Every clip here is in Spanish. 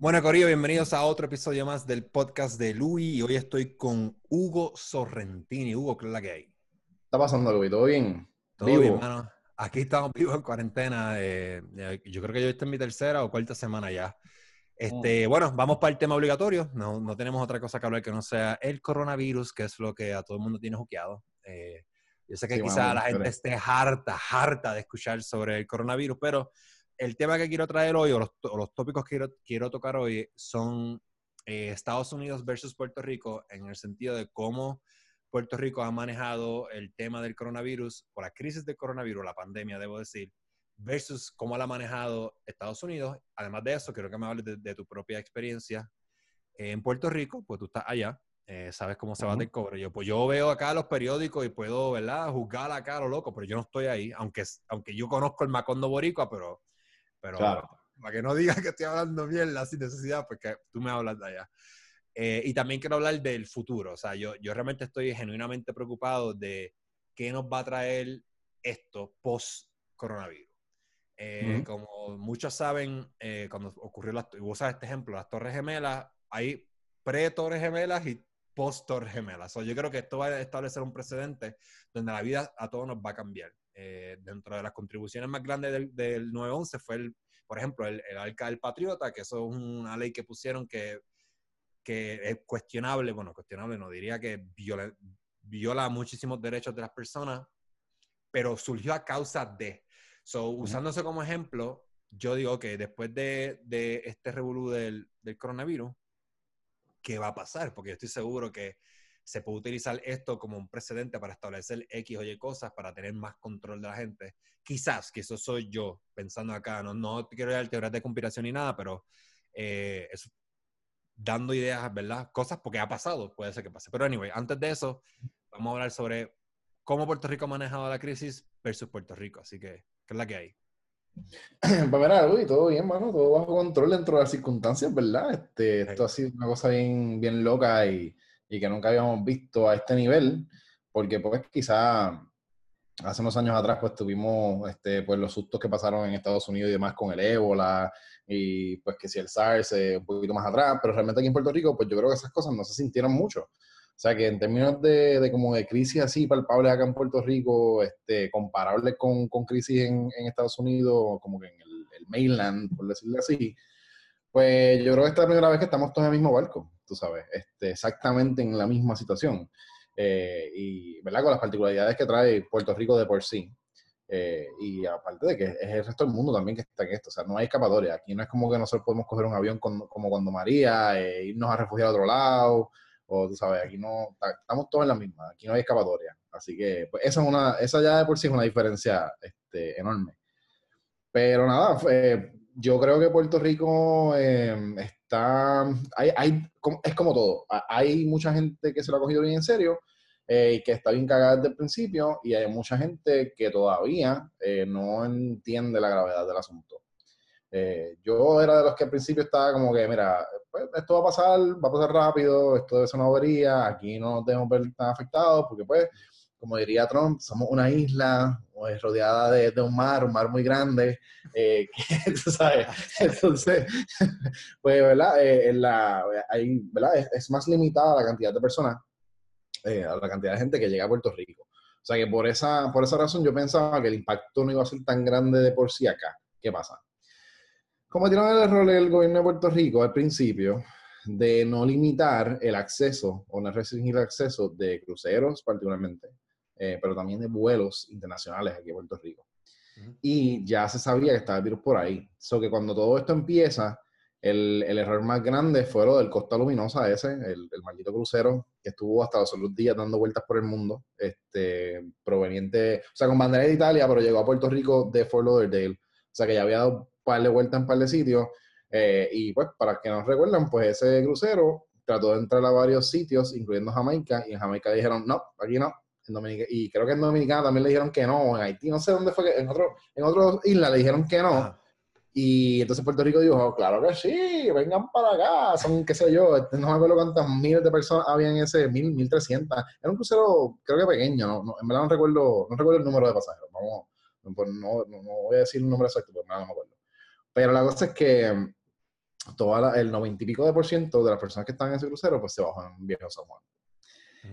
Bueno, Corillo, bienvenidos a otro episodio más del podcast de Louis y hoy estoy con Hugo Sorrentini. Hugo, ¿qué es la que hay? ¿Qué está pasando, Luis? ¿Todo bien? Todo bien, hermano. Aquí estamos vivos en cuarentena. Eh, yo creo que yo estoy en mi tercera o cuarta semana ya. Este, mm. Bueno, vamos para el tema obligatorio. No, no, tenemos otra cosa que hablar que no sea el coronavirus, que es lo que a todo el mundo tiene juqueado. Eh, yo sé que quizá la gente esté harta, harta de escuchar sobre el coronavirus, pero el tema que quiero traer hoy, o los, tópicos que quiero, quiero, tocar hoy, son eh, Estados Unidos versus Puerto Rico, en el sentido de cómo Puerto Rico ha manejado el tema del coronavirus, o la crisis del coronavirus, la pandemia, debo decir, versus cómo la ha manejado Estados Unidos. Además de eso, quiero que me hables de, tu propia experiencia en Puerto Rico, pues tú estás allá, eh, sabes cómo se va del cobre. Yo, pues yo veo acá los periódicos y puedo, ¿verdad?, juzgar acá a lo loco, pero yo no estoy ahí, aunque, aunque yo conozco el Macondo Boricua, pero pero para que no digas que estoy hablando mierda sin necesidad, porque tú me hablas de allá. Eh, y también quiero hablar del futuro. O sea, yo, yo realmente estoy genuinamente preocupado de qué nos va a traer esto post-coronavirus. Eh, como muchos saben, eh, cuando ocurrió, la, vos este ejemplo, las Torres Gemelas, hay pre-Torres Gemelas y post-Torres Gemelas. yo creo que esto va a establecer un precedente donde la vida a todos nos va a cambiar. Eh, dentro de las contribuciones más grandes del, del 911 fue, el, por ejemplo, el, el Arca del Patriota, que eso es una ley que pusieron que, que es cuestionable, bueno, cuestionable no, diría que viola, viola muchísimos derechos de las personas, pero surgió a causa de. So, usándose como ejemplo, yo digo que después de, de este revolú del, del coronavirus, ¿qué va a pasar? Porque yo estoy seguro que se puede utilizar esto como un precedente para establecer X o Y cosas para tener más control de la gente. Quizás, que eso soy yo pensando acá, no, no quiero dar teorías de conspiración ni nada, pero eh, dando ideas, ¿verdad? Cosas porque ha pasado, puede ser que pase. Pero anyway, antes de eso, vamos a hablar sobre cómo Puerto Rico ha manejado la crisis versus Puerto Rico. Así que, ¿qué es la que hay? Pues mira, Luis, todo bien, mano, todo bajo control dentro de las circunstancias, ¿verdad? Este, Esto ha sido una cosa bien, bien loca y y que nunca habíamos visto a este nivel, porque pues quizá hace unos años atrás pues tuvimos este, pues los sustos que pasaron en Estados Unidos y demás con el ébola y pues que si el SARS eh, un poquito más atrás, pero realmente aquí en Puerto Rico pues yo creo que esas cosas no se sintieron mucho. O sea que en términos de, de como de crisis así palpables acá en Puerto Rico, este, comparables con, con crisis en, Estados Unidos, como que en el, el mainland, por decirlo así, pues yo creo que esta es la primera vez que estamos todos en el mismo barco, tú sabes, este, exactamente en la misma situación. Eh, y, ¿verdad? Con las particularidades que trae Puerto Rico de por sí. Eh, y aparte de que es el resto del mundo también que está en esto, o sea, no hay escapatoria. Aquí no es como que nosotros podemos coger un avión como cuando María, e irnos a refugiar a otro lado, o tú sabes, aquí no, estamos todos en la misma, aquí no hay escapatoria. Así que, pues, esa, es una, esa ya de por sí es una diferencia este, enorme. Pero nada, fue, yo creo que Puerto Rico em, está, hay, hay, es como todo, hay mucha gente que se lo ha cogido bien en serio eh, y que está bien cagada desde el principio y hay mucha gente que todavía eh, no entiende la gravedad del asunto. Eh, yo era de los que al principio estaba como que, mira, pues, esto va a pasar, va a pasar rápido, esto debe ser una bobería, aquí no nos debemos ver tan afectados porque pues como diría Trump, somos una isla rodeada de, un mar, un mar muy grande, eh, entonces, pues, ¿verdad? Eh, la, ¿verdad? Es, más limitada la cantidad de personas, eh, la cantidad de gente que llega a Puerto Rico. O sea que por esa, por esa razón yo pensaba que el impacto no iba a ser tan grande de por sí acá. ¿Qué pasa? Cometieron el error el gobierno de Puerto Rico al principio de no limitar el acceso o no restringir el acceso de cruceros particularmente, eh, pero también de vuelos internacionales aquí en Puerto Rico. Y ya se sabía que estaba el virus por ahí. So que cuando todo esto empieza, el, el, error más grande fue lo del Costa Luminosa ese, el, el, maldito crucero que estuvo hasta los otros días dando vueltas por el mundo, este, proveniente, o sea, con bandera de Italia, pero llegó a Puerto Rico de Fort Lauderdale. O sea, que ya había dado un par de vueltas en un par de sitios. Eh, y pues, para que nos recuerdan, pues ese crucero trató de entrar a varios sitios, incluyendo Jamaica, y en Jamaica dijeron, no, aquí no, y creo que en Dominicana también le dijeron que no, en Haití, no sé dónde fue, que en otro, en otras islas le dijeron que no. Y entonces Puerto Rico dijo, oh, claro que sí, vengan para acá, son, qué sé yo, este, no me acuerdo cuántas miles de personas había en ese, mil, mil trescientas. Era un crucero, creo que pequeño, ¿no? en verdad no recuerdo, no recuerdo el número de pasajeros, vamos, no, no, no voy a decir un número exacto, porque no me acuerdo. Pero la cosa es que toda el noventa y pico de por ciento de las personas que están en ese crucero, pues se bajan en Viejo San Juan.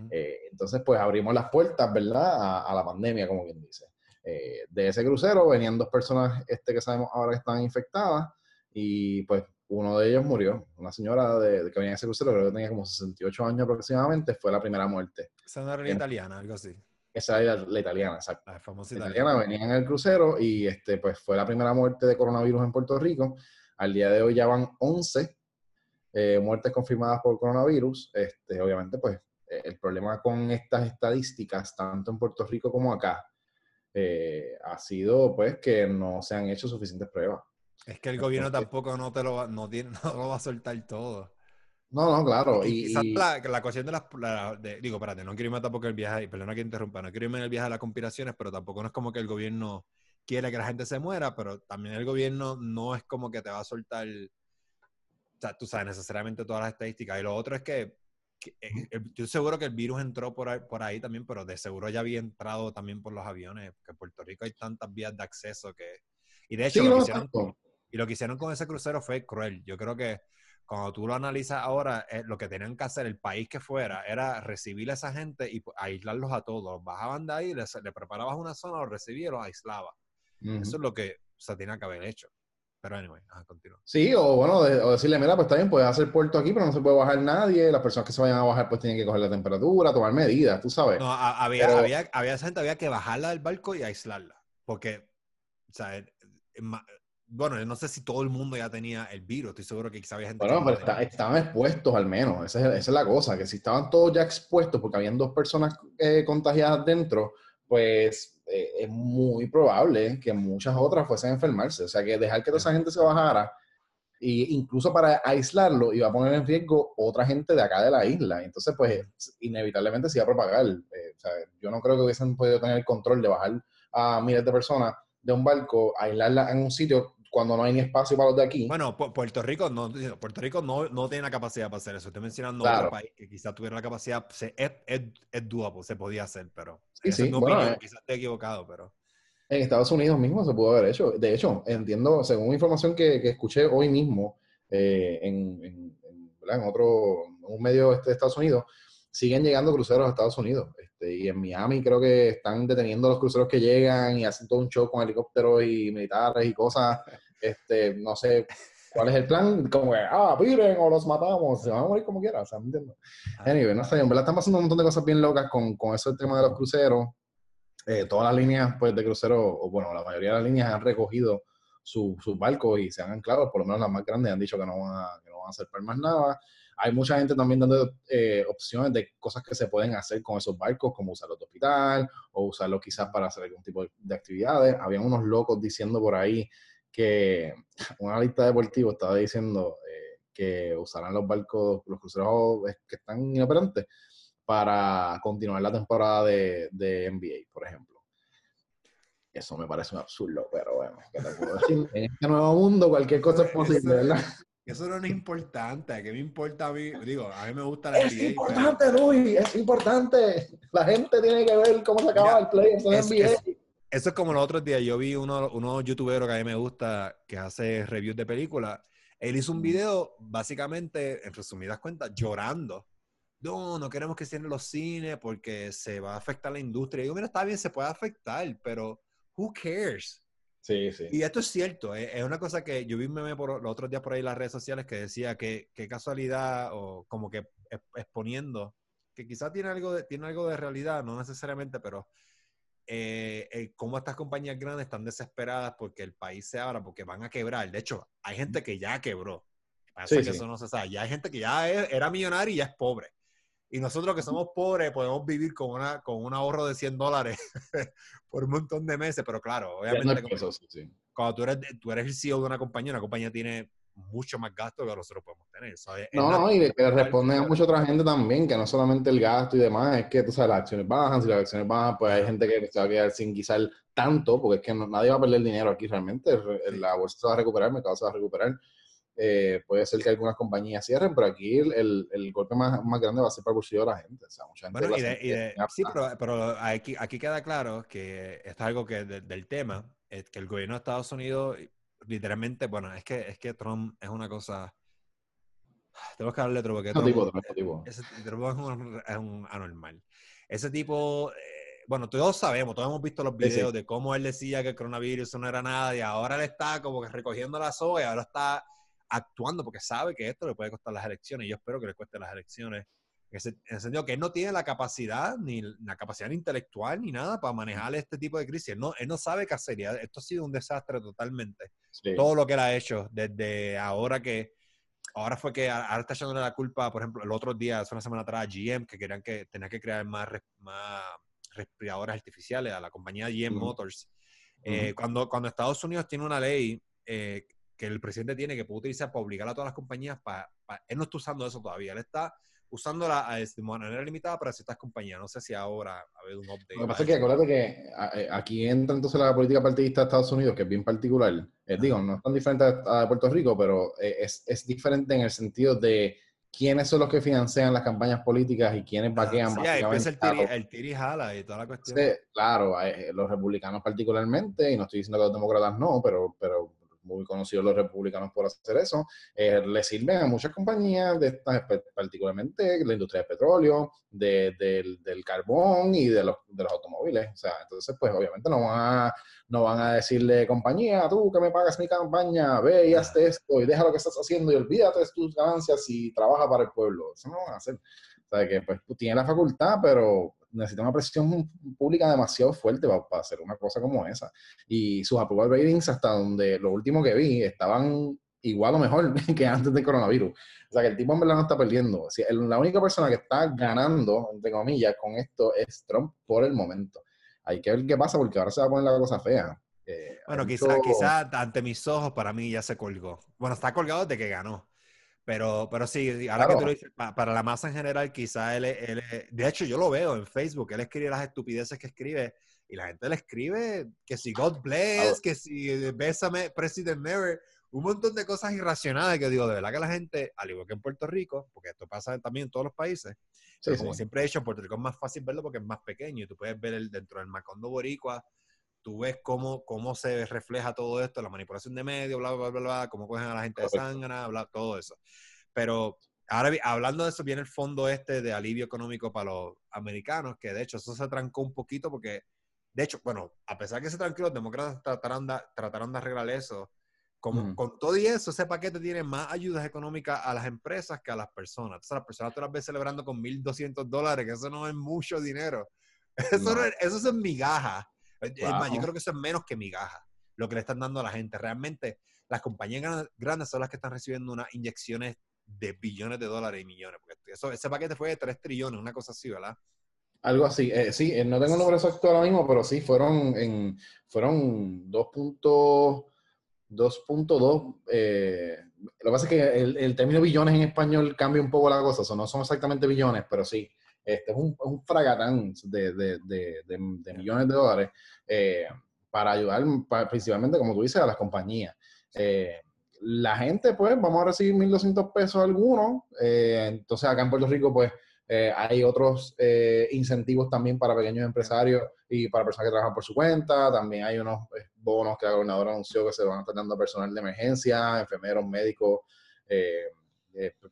Eh, entonces, pues abrimos las puertas, ¿verdad? A, la pandemia, como quien dice. Eh, de ese crucero venían dos personas este, que sabemos ahora que están infectadas y pues uno de ellos murió. Una señora de, que venía en ese crucero, creo que tenía como 68 años aproximadamente, fue la primera muerte. Esa no era la italiana, algo así. Esa era la, italiana, exacto. La famosa italiana. venía en el crucero y este, pues fue la primera muerte de coronavirus en Puerto Rico. Al día de hoy ya van 11 eh, muertes confirmadas por coronavirus. Este, obviamente, pues el problema con estas estadísticas, tanto en Puerto Rico como acá, eh, ha sido pues que no se han hecho suficientes pruebas. Es que el gobierno tampoco no te lo va, no tiene, no lo va a soltar todo. No, no, claro. Y, quizás La, la, cuestión de las... digo, espérate, no quiero irme tampoco el viaje, perdona que interrumpa, no quiero irme en el viaje de las conspiraciones, pero tampoco no es como que el gobierno quiere que la gente se muera, pero también el gobierno no es como que te va a soltar, o sea, tú sabes necesariamente todas las estadísticas. Y lo otro es que, eh, estoy seguro que el virus entró por ahí, por ahí también, pero de seguro ya había entrado también por los aviones, que en Puerto Rico hay tantas vías de acceso que... Y de hecho, lo, que hicieron, y lo que hicieron con ese crucero fue cruel. Yo creo que cuando tú lo analizas ahora, eh, lo que tenían que hacer el país que fuera era recibir a esa gente y aislarlos a todos. bajaban de ahí, les, le preparabas una zona, los recibías y los aislabas. Eso es lo que se tenía que haber hecho. Pero anyway, continúa. Sí, o bueno, o decirle, mira, pues está bien, puedes hacer puerto aquí, pero no se puede bajar nadie. Las personas que se vayan a bajar, pues tienen que coger la temperatura, tomar medidas, tú sabes. No, había, había, había gente, había que bajarla del barco y aislarla. Porque, o sea, bueno, no sé si todo el mundo ya tenía el virus, estoy seguro que quizá había gente. Bueno, pero estaban expuestos al menos, esa es, la cosa, que si estaban todos ya expuestos porque habían dos personas eh, contagiadas dentro, pues eh, es muy probable que muchas otras fuesen a enfermarse. O sea, que dejar que toda esa gente se bajara, e incluso para aislarlo, iba a poner en riesgo otra gente de acá de la isla. Entonces, pues inevitablemente se iba a propagar. Eh, o sea, yo no creo que hubiesen podido tener el control de bajar a miles de personas de un barco, aislarla en un sitio cuando no hay ni espacio para los de aquí. Bueno, Puerto Rico no, Puerto Rico no, no tiene la capacidad para hacer eso. Estoy mencionando otro país que quizás tuviera la capacidad, se, es, es, es se podía hacer, pero sí, sí. Bueno, eh, quizás esté equivocado, pero... En Estados Unidos mismo se pudo haber hecho. De hecho, entiendo, según información que, que escuché hoy mismo eh, en, en, en, otro, un medio este de Estados Unidos, siguen llegando cruceros a Estados Unidos. Este, y en Miami creo que están deteniendo los cruceros que llegan y hacen todo un show con helicópteros y militares y cosas. Este, no sé cuál es el plan, como que, ah, miren, o los matamos, se van a morir como quieran, o sea, ¿me entiendes? Ah. Anyway, no sé, en verdad están pasando un montón de cosas bien locas con, con eso el tema de los cruceros. Eh, todas las líneas pues, de cruceros, o bueno, la mayoría de las líneas han recogido sus barcos y se han anclado, por lo menos las más grandes han dicho que no van a, que no van a hacer más nada. Hay mucha gente también dando eh, opciones de cosas que se pueden hacer con esos barcos, como usarlos de hospital o usarlos quizás para hacer algún tipo de actividades. Habían unos locos diciendo por ahí que una lista deportiva estaba diciendo eh, que usarán los barcos, los cruceros que están inoperantes para continuar la temporada de, de NBA, por ejemplo. Eso me parece un absurdo, pero bueno, ¿qué te puedo decir? en este nuevo mundo cualquier cosa es posible, ¿verdad? Eso no es importante. ¿Qué me importa a mí? Digo, a mí me gusta la Es importante, Luis, es importante. La gente tiene que ver cómo se acaba el play eso, es, eso es como los otros días. Yo vi uno, uno youtuberos que a mí me gusta que hace reviews de películas. Él hizo un video, básicamente, en resumidas cuentas, llorando. No, no queremos que cierren los cines porque se va a afectar la industria. Y digo, mira, está bien, se puede afectar, pero who cares? Sí, sí. Y esto es cierto, eh, es una cosa que yo vi un meme por, los otros días por ahí en las redes sociales que decía que qué casualidad o como que exponiendo, que quizás tiene algo de, tiene algo de realidad, no necesariamente, pero eh, eh, cómo estas compañías grandes están desesperadas porque el país se abra, porque van a quebrar. De hecho, hay gente que ya quebró. que eso no se sabe. Ya hay gente que ya era millonaria y ya es pobre. Y nosotros que somos pobres podemos vivir con, una, con un ahorro de 100 dólares por un montón de meses, pero claro, obviamente cuando, tú, eres, tú eres el CEO de una compañía, una compañía tiene mucho más gasto que nosotros podemos tener. no, no, y que responde a mucha otra gente también, que no solamente el gasto y demás, es que tú sabes, las acciones bajan, si las acciones bajan, pues hay gente que se va a quedar sin guisar tanto, porque es que nadie va a perder dinero aquí realmente, la bolsa se va a recuperar, el mercado se va a recuperar. Eh, puede ser que algunas compañías cierren, pero aquí el, el, golpe más, más, grande va a ser para el bolsillo de la gente. O sea, mucha gente bueno, y de, sí, pero, pero, aquí, aquí queda claro que esto es algo que del tema, es que el gobierno de Estados Unidos, literalmente, bueno, es que, es que Trump es una cosa, tenemos que hablarle de otro porque Otro tipo, otro tipo. ese tipo es un, es un anormal. Ese tipo, eh, bueno, todos sabemos, todos hemos visto los Sí, sí. videos de cómo él decía que el coronavirus no era nada y ahora él está como que recogiendo la soga y ahora está actuando porque sabe que esto le puede costar las elecciones y yo espero que le cueste las elecciones. En ese- en el sentido que él no tiene la capacidad, ni la capacidad intelectual, ni nada para manejar este tipo de crisis. Él no, él no sabe qué hacer. Esto ha sido un desastre totalmente Sí. todo lo que él ha hecho desde ahora que ahora fue que ahora está echándole la culpa, por ejemplo, el otro día, hace una semana atrás, a GM, que querían que tenía que crear más, más respiradores artificiales a la compañía GM Ujú. Motors. Eh, cuando, cuando Estados Unidos tiene una ley eh, que el presidente tiene que puede utilizar para obligar a todas las compañías, para, él no está usando eso todavía, él está usándola a- de manera limitada para ciertas compañías. No sé si ahora ha habido un update. Lo que pasa para es que acuérdate que eh, aquí entra entonces la política partidista de Estados Unidos, que es bien particular. Eh, digo, no es tan diferente a, a Puerto Rico, pero eh, es, es diferente en el sentido de quiénes son los que financian las campañas políticas y quiénes vaquean Sí, empieza el básicamente. tiri, el tiri jala y toda la cuestión. Entonces, claro, eh, los republicanos particularmente, y no estoy diciendo que los demócratas no, pero, pero muy conocidos los republicanos por hacer eso, eh, le sirven a muchas compañías, de estas, particularmente la industria del petróleo, de- del, del carbón y de los, de los automóviles. O sea, entonces, pues obviamente no van a, no van a decirle, compañía, tú que me pagas mi campaña, ve y Ah. hazte esto y deja lo que estás haciendo y olvídate de tus ganancias y trabaja para el pueblo. Eso no van a hacer. O sea, que pues tiene la facultad, pero necesita una presión pública demasiado fuerte para, para hacer una cosa como esa. Y sus approval ratings, hasta donde lo último que vi, estaban igual o mejor que antes del coronavirus. O sea, que el tipo en verdad no está perdiendo. O sea, la única persona que está ganando, entre comillas, con esto es Trump por el momento. Hay que ver qué pasa porque ahora se va a poner la cosa fea. Eh, Bueno, quizás mucho- quizá ante mis ojos para mí ya se colgó. Bueno, está colgado desde que ganó. Pero, pero sí, ahora que tú lo dices, pa- para la masa en general, quizá él, él de hecho yo lo veo en Facebook, él escribe las estupideces que escribe y la gente le escribe que si God bless, que si eh, bésame, President Mary, un montón de cosas irracionales que digo, de verdad que la gente, al igual que en Puerto Rico, porque esto pasa también en todos los países, Sí, pero como sí. siempre he dicho, en Puerto Rico es más fácil verlo porque es más pequeño y tú puedes ver el, dentro del Macondo Boricua, tú ves cómo, cómo se refleja todo esto, la manipulación de medios, bla, bla, bla, bla, cómo cogen a la gente de sangre, bla, todo eso. Pero ahora hablando de eso, viene el fondo este de alivio económico para los americanos, que de hecho eso se trancó un poquito porque, de hecho, bueno, a pesar que se trancó, los demócratas trataron de, trataron de arreglar eso. Como. Con todo y eso, ese paquete tiene más ayudas económicas a las empresas que a las personas. Entonces, las personas tú las ves celebrando con 1.200 dólares, que eso no es mucho dinero. Eso, No. no es- eso es Es más, yo creo que eso es menos que migaja, lo que le están dando a la gente. Realmente, las compañías gran- grandes son las que están recibiendo unas inyecciones de billones de dólares y millones. Porque eso, ese paquete fue de 3 trillones, una cosa así, ¿verdad? Algo así, eh, sí, eh, no tengo el número exacto ahora mismo, pero sí, fueron en fueron 2.2, 2.2, eh, lo que pasa es que el, el término billones en español cambia un poco la cosa, o sea, no son exactamente billones, pero sí, este es un, un fragatán de, de- de- de- de millones de dólares eh, para ayudar pa- principalmente, como tú dices, a las compañías. Eh, la gente, pues, vamos a recibir 1.200 pesos algunos, eh, entonces acá en Puerto Rico, pues, eh, hay otros eh, incentivos también para pequeños empresarios y para personas que trabajan por su cuenta. También hay unos bonos que la gobernadora anunció que se van a estar dando a personal de emergencia, enfermeros, médicos, eh,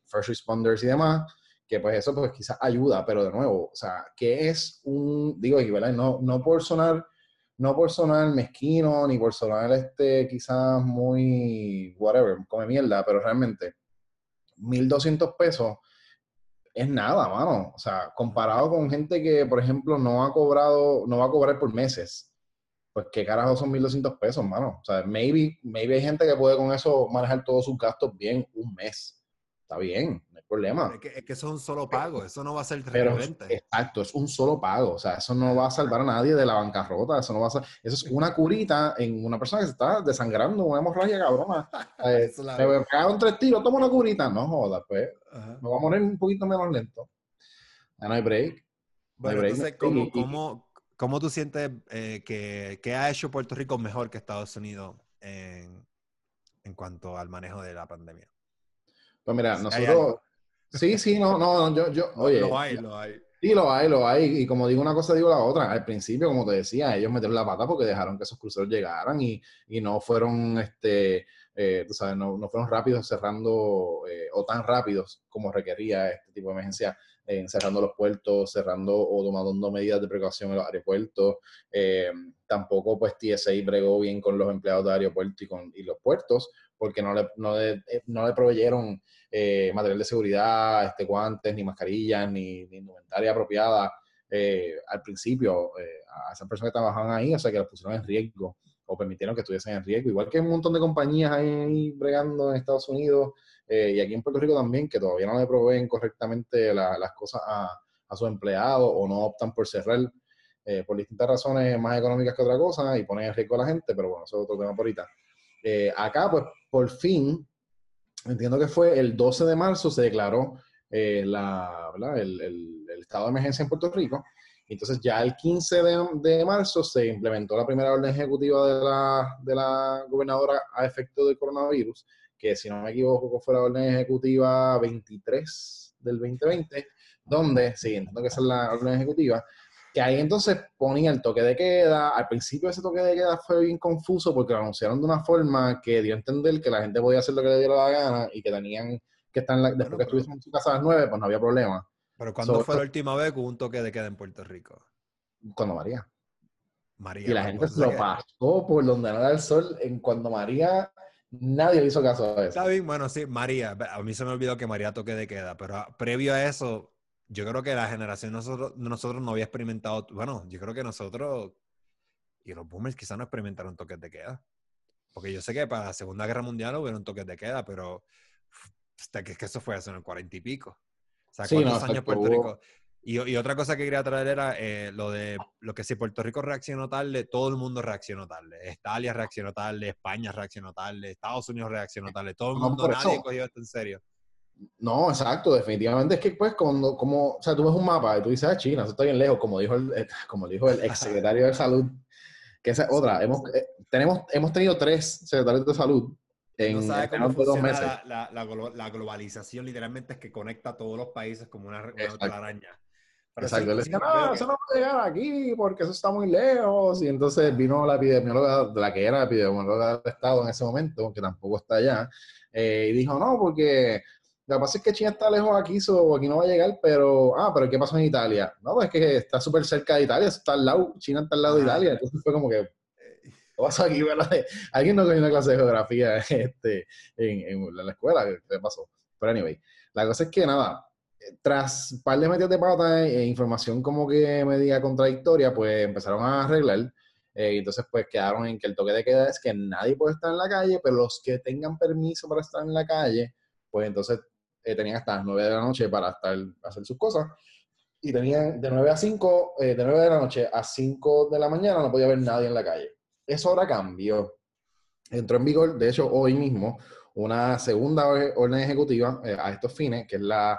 first responders y demás. Que pues eso pues quizás ayuda, pero de nuevo, o sea, que es un, digo, y ¿verdad? No, no por sonar, no por sonar mezquino, ni por sonar este quizás muy, whatever, come mierda, pero realmente 1.200 pesos es nada, mano. O sea, comparado con gente que, por ejemplo, no ha cobrado, no va a cobrar por meses. Pues qué carajo son 1.200 pesos, mano. O sea, maybe, maybe hay gente que puede con eso manejar todos sus gastos bien un mes. Está bien, problema. Es que, es que eso es un solo pago, eso no va a ser Pero, exacto, es un solo pago. O sea, eso no va a salvar a nadie de la bancarrota. Eso no va a ser, eso es una curita en una persona que se está desangrando, una hemorragia cabrona. Eh, me cagaron tres tiros, toma una curita. No jodas, pues. Ajá. Me va a morir un poquito menos lento. Ya no hay break. Bueno, entonces, no hay ¿cómo, break. Y- cómo, cómo tú sientes eh, que, que ha hecho Puerto Rico mejor que Estados Unidos en, en cuanto al manejo de la pandemia? Pues mira, nosotros. Sí, sí, no, no, yo, yo, oye. lo hay, lo hay. Sí, lo hay, lo hay. Y como digo una cosa, digo la otra. Al principio, como te decía, ellos metieron la pata porque dejaron que esos cruceros llegaran y, y no fueron este, tú sabes, no, no, fueron rápidos cerrando o tan rápidos como requería este tipo de emergencia cerrando los puertos, cerrando o tomando medidas de precaución en los aeropuertos. Eh, tampoco pues TSA bregó bien con los empleados de aeropuerto y, con, y los puertos porque no le, no le, eh, no le proveyeron eh, material de seguridad, este, guantes, ni mascarillas, ni, ni indumentaria apropiada al principio a esas personas que trabajaban ahí, o sea, que los pusieron en riesgo o permitieron que estuviesen en riesgo. Igual que un montón de compañías ahí bregando en Estados Unidos, eh, y aquí en Puerto Rico también, que todavía no le proveen correctamente las cosas a, sus empleados o no optan por cerrar eh, por distintas razones más económicas que otra cosa y ponen en riesgo a la gente, pero bueno, eso es otro tema por ahorita. Eh, acá, pues, por fin, entiendo que fue el 12 de marzo, se declaró la, el, el, el, estado de emergencia en Puerto Rico. Entonces, ya el 15 de, de, marzo se implementó la primera orden ejecutiva de la, de la gobernadora a efecto del coronavirus, que si no me equivoco fue la orden ejecutiva 23 del 2020, donde, sí, entiendo que esa es la orden ejecutiva, que ahí entonces ponía el toque de queda. Al principio ese toque de queda fue bien confuso porque lo anunciaron de una forma que dio a entender que la gente podía hacer lo que le diera la gana y que tenían que estar, después que estuviesen en su casa a las 9, pues no había problema. Pero ¿cuándo fue la última vez que hubo un toque de queda en Puerto Rico? Cuando María. María. Y la gente se lo pasó por donde no era el sol en cuando María Nadie le hizo caso a eso. Está bien, bueno, sí, María. A mí se me olvidó que María toque de queda, pero previo a eso, yo creo que la generación nosotros, nosotros no había experimentado. Bueno, yo creo que nosotros y los boomers quizás no experimentaron toques de queda. Porque yo sé que para la Segunda Guerra Mundial hubieron toques de queda, pero hasta que, que eso fue hace unos cuarenta y pico. O sea, ¿cuántos años Puerto Rico? Y, otra cosa que quería traer era eh, lo de lo que si Puerto Rico reaccionó tarde, todo el mundo reaccionó tarde. Italia reaccionó tarde, España reaccionó tarde, Estados Unidos reaccionó tarde. Todo el mundo, nadie cogió esto en serio. No, exacto, definitivamente. Es que, pues, cuando, como, o sea, tú ves un mapa y tú dices, ah, China, eso está bien lejos, como dijo el, eh, como dijo el exsecretario de Salud, que esa es otra. Hemos, eh, tenemos, hemos tenido tres secretarios de salud en, no sabe cómo funciona la, la, la, globalización, literalmente es que conecta a todos los países como una, una araña. Exacto, él decía, no, eso no va a llegar aquí porque eso está muy lejos. Y entonces vino la epidemióloga, la que era la epidemióloga del Estado en ese momento, que tampoco está allá, eh, y dijo, no, porque lo que pasa es que China está lejos aquí, so, aquí no va a llegar, pero, ah, pero ¿qué pasó en Italia? No, pues es que está súper cerca de Italia, está al lado, China está al lado de Italia, entonces fue como que, ¿qué pasó aquí, verdad? Alguien no cogió una clase de geografía este, en, en la escuela, ¿qué pasó? Pero anyway, la cosa es que nada, tras un par de metidas de pata e información como que me diga contradictoria, pues empezaron a arreglar. Eh, entonces, pues quedaron en que el toque de queda es que nadie puede estar en la calle, pero los que tengan permiso para estar en la calle, pues entonces eh, tenían hasta las 9 de la noche para estar, hacer sus cosas. Y tenían de 9 a 5, eh, de 9 de la noche a 5 de la mañana no podía haber nadie en la calle. Eso ahora cambió. Entró en vigor, de hecho, hoy mismo, una segunda orden ejecutiva a estos fines, que es la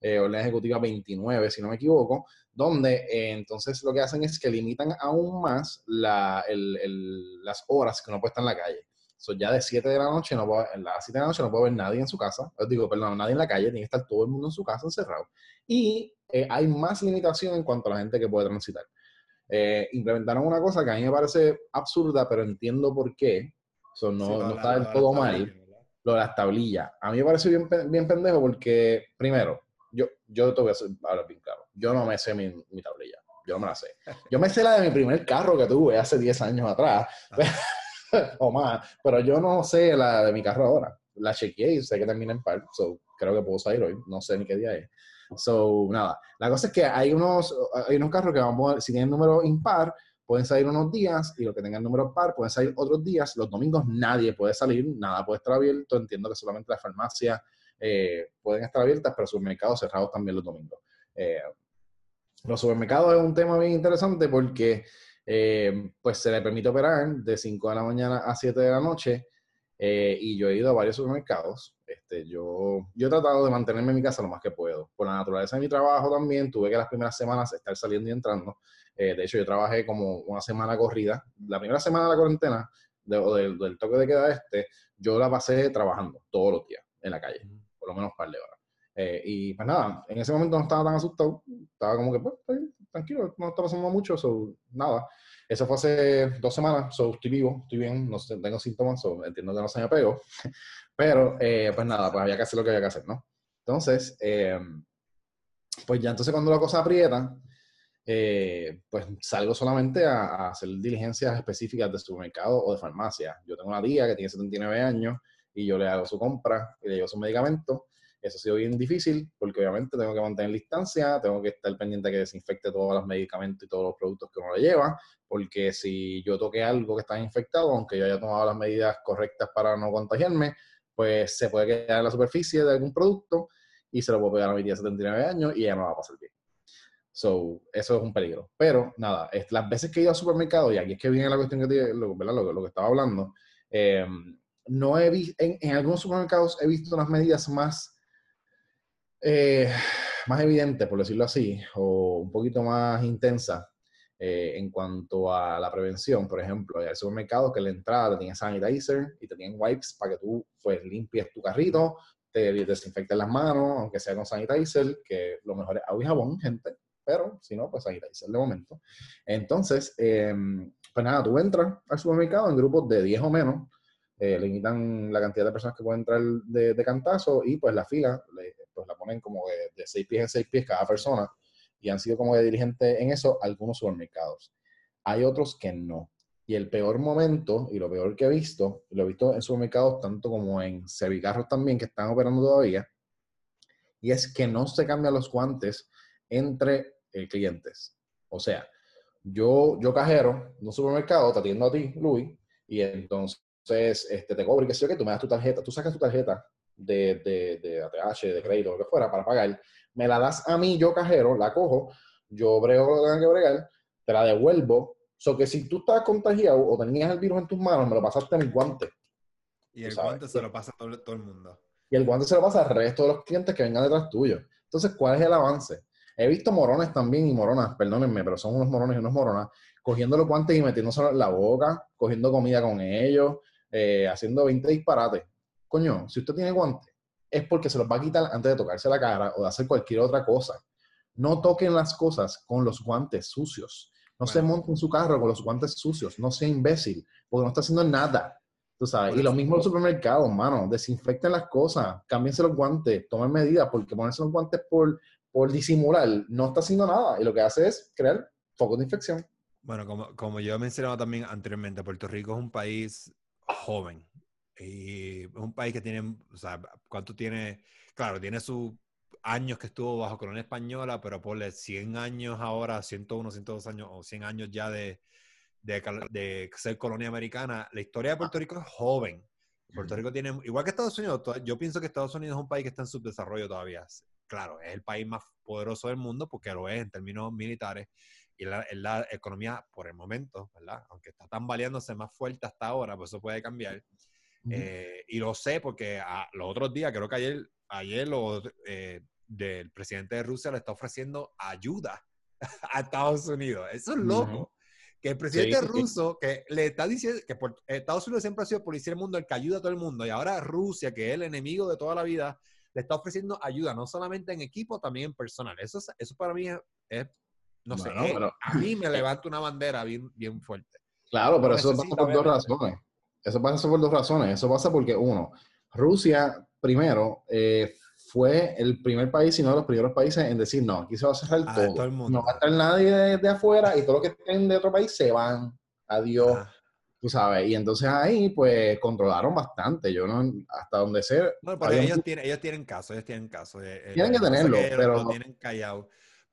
eh, orden ejecutiva 29, si no me equivoco, donde eh, entonces lo que hacen es que limitan aún más la, el, las horas que uno puede estar en la calle. So, ya de 7 de la noche, no puede, las 7 de la noche no puede haber nadie en su casa, digo, perdón, nadie en la calle, tiene que estar todo el mundo en su casa encerrado. Y eh, hay más limitación en cuanto a la gente que puede transitar. implementaron una cosa que a mí me parece absurda, pero entiendo por qué. So, no, no está del todo mal. Lo de las tablillas. A mí me parece bien, bien pendejo porque, primero, yo, yo te voy a hacer ahora bien claro. Yo no me sé mi, mi, tablilla. Yo no me la sé. Yo me sé la de mi primer carro que tuve hace 10 años atrás. o más. Pero yo no sé la de mi carro ahora. La chequeé y sé que termina en par. So, creo que puedo salir hoy. No sé ni qué día es. So, nada. La cosa es que hay unos, hay unos carros que vamos si tienen número impar, pueden salir unos días y los que tengan número par pueden salir otros días. Los domingos nadie puede salir, nada puede estar abierto. Entiendo que solamente la farmacia eh, pueden estar abiertas, pero supermercados cerrados también los domingos. Eh, los supermercados es un tema bien interesante porque eh, pues se le permite operar de 5 de la mañana a 7 de la noche y yo he ido a varios supermercados. Este, yo, yo he tratado de mantenerme en mi casa lo más que puedo. Por la naturaleza de mi trabajo también, tuve que las primeras semanas estar saliendo y entrando. de hecho, yo trabajé como una semana corrida. La primera semana de la cuarentena, del, del toque de queda este, yo la pasé trabajando todos los días en la calle lo menos un par de horas. Eh, y pues nada, en ese momento no estaba tan asustado, estaba como que, pues, tranquilo, no está pasando mucho, so, nada. Eso fue hace dos semanas, so, estoy vivo, estoy bien, no tengo síntomas, so, entiendo que no se me pegó. Pero, eh, pues nada, pues había que hacer lo que había que hacer, ¿no? Entonces, eh, pues ya entonces cuando la cosa aprieta, eh, pues salgo solamente a, hacer diligencias específicas de supermercado o de farmacia. Yo tengo una tía que tiene 79 años y yo le hago su compra y le llevo su medicamento. Eso ha sido bien difícil porque obviamente tengo que mantener distancia, tengo que estar pendiente de que desinfecte todos los medicamentos y todos los productos que uno le lleva, porque si yo toque algo que está infectado, aunque yo haya tomado las medidas correctas para no contagiarme, pues se puede quedar en la superficie de algún producto y se lo puedo pegar a mi tía de 79 años y ella me va a pasar bien. So, eso es un peligro. Pero nada, las veces que he ido al supermercado, y aquí es que viene la cuestión que, lo, Lo, que estaba hablando, em, no he visto, en, algunos supermercados he visto unas medidas más, eh, más evidentes, por decirlo así, o un poquito más intensas eh, en cuanto a la prevención. Por ejemplo, hay supermercados que en la entrada te tienen sanitizer y te wipes para que tú pues, limpies tu carrito, te desinfectes las manos, aunque sea con sanitizer, que lo mejor es agua y jabón, gente pero si no, pues está de momento. Entonces, em, pues nada, tú entras al supermercado en grupos de 10 o menos, eh, limitan la cantidad de personas que pueden entrar de, de cantazo y pues la fila, pues la ponen como de, 6 pies en 6 pies cada persona y han sido como de dirigente en eso algunos supermercados. Hay otros que no. Y el peor momento, y lo peor que he visto, lo he visto en supermercados tanto como en servicarros también que están operando todavía, y es que no se cambian los guantes entre eh, clientes. O sea, yo, yo cajero en un supermercado, te atiendo a ti, Luis, y entonces este, te cobro y que sé que tú me das tu tarjeta, tú sacas tu tarjeta de, de, de ATH, de crédito, lo que fuera, para pagar, me la das a mí, yo cajero, la cojo, yo brego lo que tenga que bregar, te la devuelvo. So que si tú estás contagiado o tenías el virus en tus manos, me lo pasaste en el guante. Y el guante se lo pasa a todo, todo, el mundo. Y el guante se lo pasa al resto de los clientes que vengan detrás tuyo. Entonces, ¿cuál es el avance? He visto morones también y moronas, perdónenme, pero son unos morones y unos moronas, cogiendo los guantes y metiéndose en la boca, cogiendo comida con ellos, eh, haciendo 20 disparates. Coño, si usted tiene guantes, es porque se los va a quitar antes de tocarse la cara o de hacer cualquier otra cosa. No toquen las cosas con los guantes sucios. No se monten en su carro con los guantes sucios. No sea imbécil, porque no está haciendo nada. Tú sabes. Y lo mismo en los supermercados, mano. Desinfecten las cosas, cámbiense los guantes, tomen medidas, porque ponerse los guantes por por disimular, no está haciendo nada y lo que hace es crear focos de infección. Bueno, como, como yo mencionaba también anteriormente, Puerto Rico es un país joven y es un país que tiene, o sea, ¿cuánto tiene? Claro, tiene sus años que estuvo bajo colonia española, pero por 100 años ahora, 101, 102 años o 100 años ya de, de, de ser colonia americana. La historia de Puerto Rico es joven. Puerto Rico tiene, igual que Estados Unidos, yo pienso que Estados Unidos es un país que está en subdesarrollo todavía claro, es el país más poderoso del mundo porque lo es en términos militares y la, la economía por el momento, ¿verdad? Aunque está tambaleándose más fuerte hasta ahora, pues eso puede cambiar. Eh, y lo sé porque a, los otros días, creo que ayer, ayer lo, eh, del presidente de Rusia le está ofreciendo ayuda a Estados Unidos. Eso es loco. Que el presidente ruso, que le está diciendo que Estados Unidos siempre ha sido policía del mundo, el que ayuda a todo el mundo, y ahora Rusia, que es el enemigo de toda la vida, le está ofreciendo ayuda, no solamente en equipo, también en personal. Eso, eso para mí es, no sé, a mí me levanta una bandera bien, bien fuerte. Claro, pero eso pasa por dos razones. Eso pasa por dos razones. Eso pasa porque, uno, Rusia, primero, eh, fue el primer país y uno de los primeros países en decir, no, aquí se va a cerrar ah, todo. No va a estar nadie de, afuera y todo lo que estén de otro país se van. Adiós. Ah tú sabes, y entonces ahí pues controlaron bastante, yo no, hasta donde sé. No, pero ellos, tienen, ellos tienen caso, ellos tienen caso. Eh, eh, tienen que tenerlo, pero... Lo tienen callado.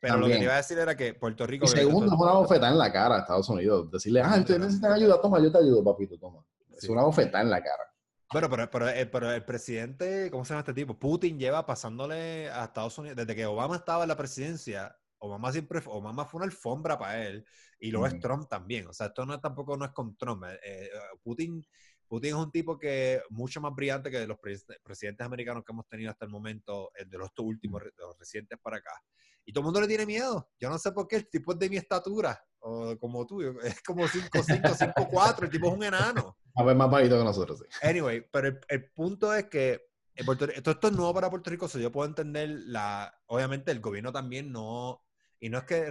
Pero lo que te iba a decir era que Puerto Rico... Y segundo, es una bofetada en la cara a Estados Unidos. Decirle, ah, ustedes necesitan ayuda, toma, yo te ayudo, papito, toma. Es una bofetada en la cara. Bueno, pero, pero, eh, pero, el presidente, ¿cómo se llama este tipo? Putin lleva pasándole a Estados Unidos, desde que Obama estaba en la presidencia, Obama siempre, Obama fue una alfombra para él y lo es Trump también. O sea, esto no, tampoco no es con Trump. Eh, eh, Putin, Putin es un tipo que mucho más brillante que los presidentes americanos que hemos tenido hasta el momento, de los últimos, de los recientes para acá. Y todo el mundo le tiene miedo. Yo no sé por qué el tipo es de mi estatura, o como tú, es como 5'5, 5'4, el tipo es un enano. A ver, más bajito que nosotros, sí. Anyway, pero el, punto es que esto, esto, es nuevo para Puerto Rico, so yo puedo entender la, obviamente el gobierno también no, Y no es que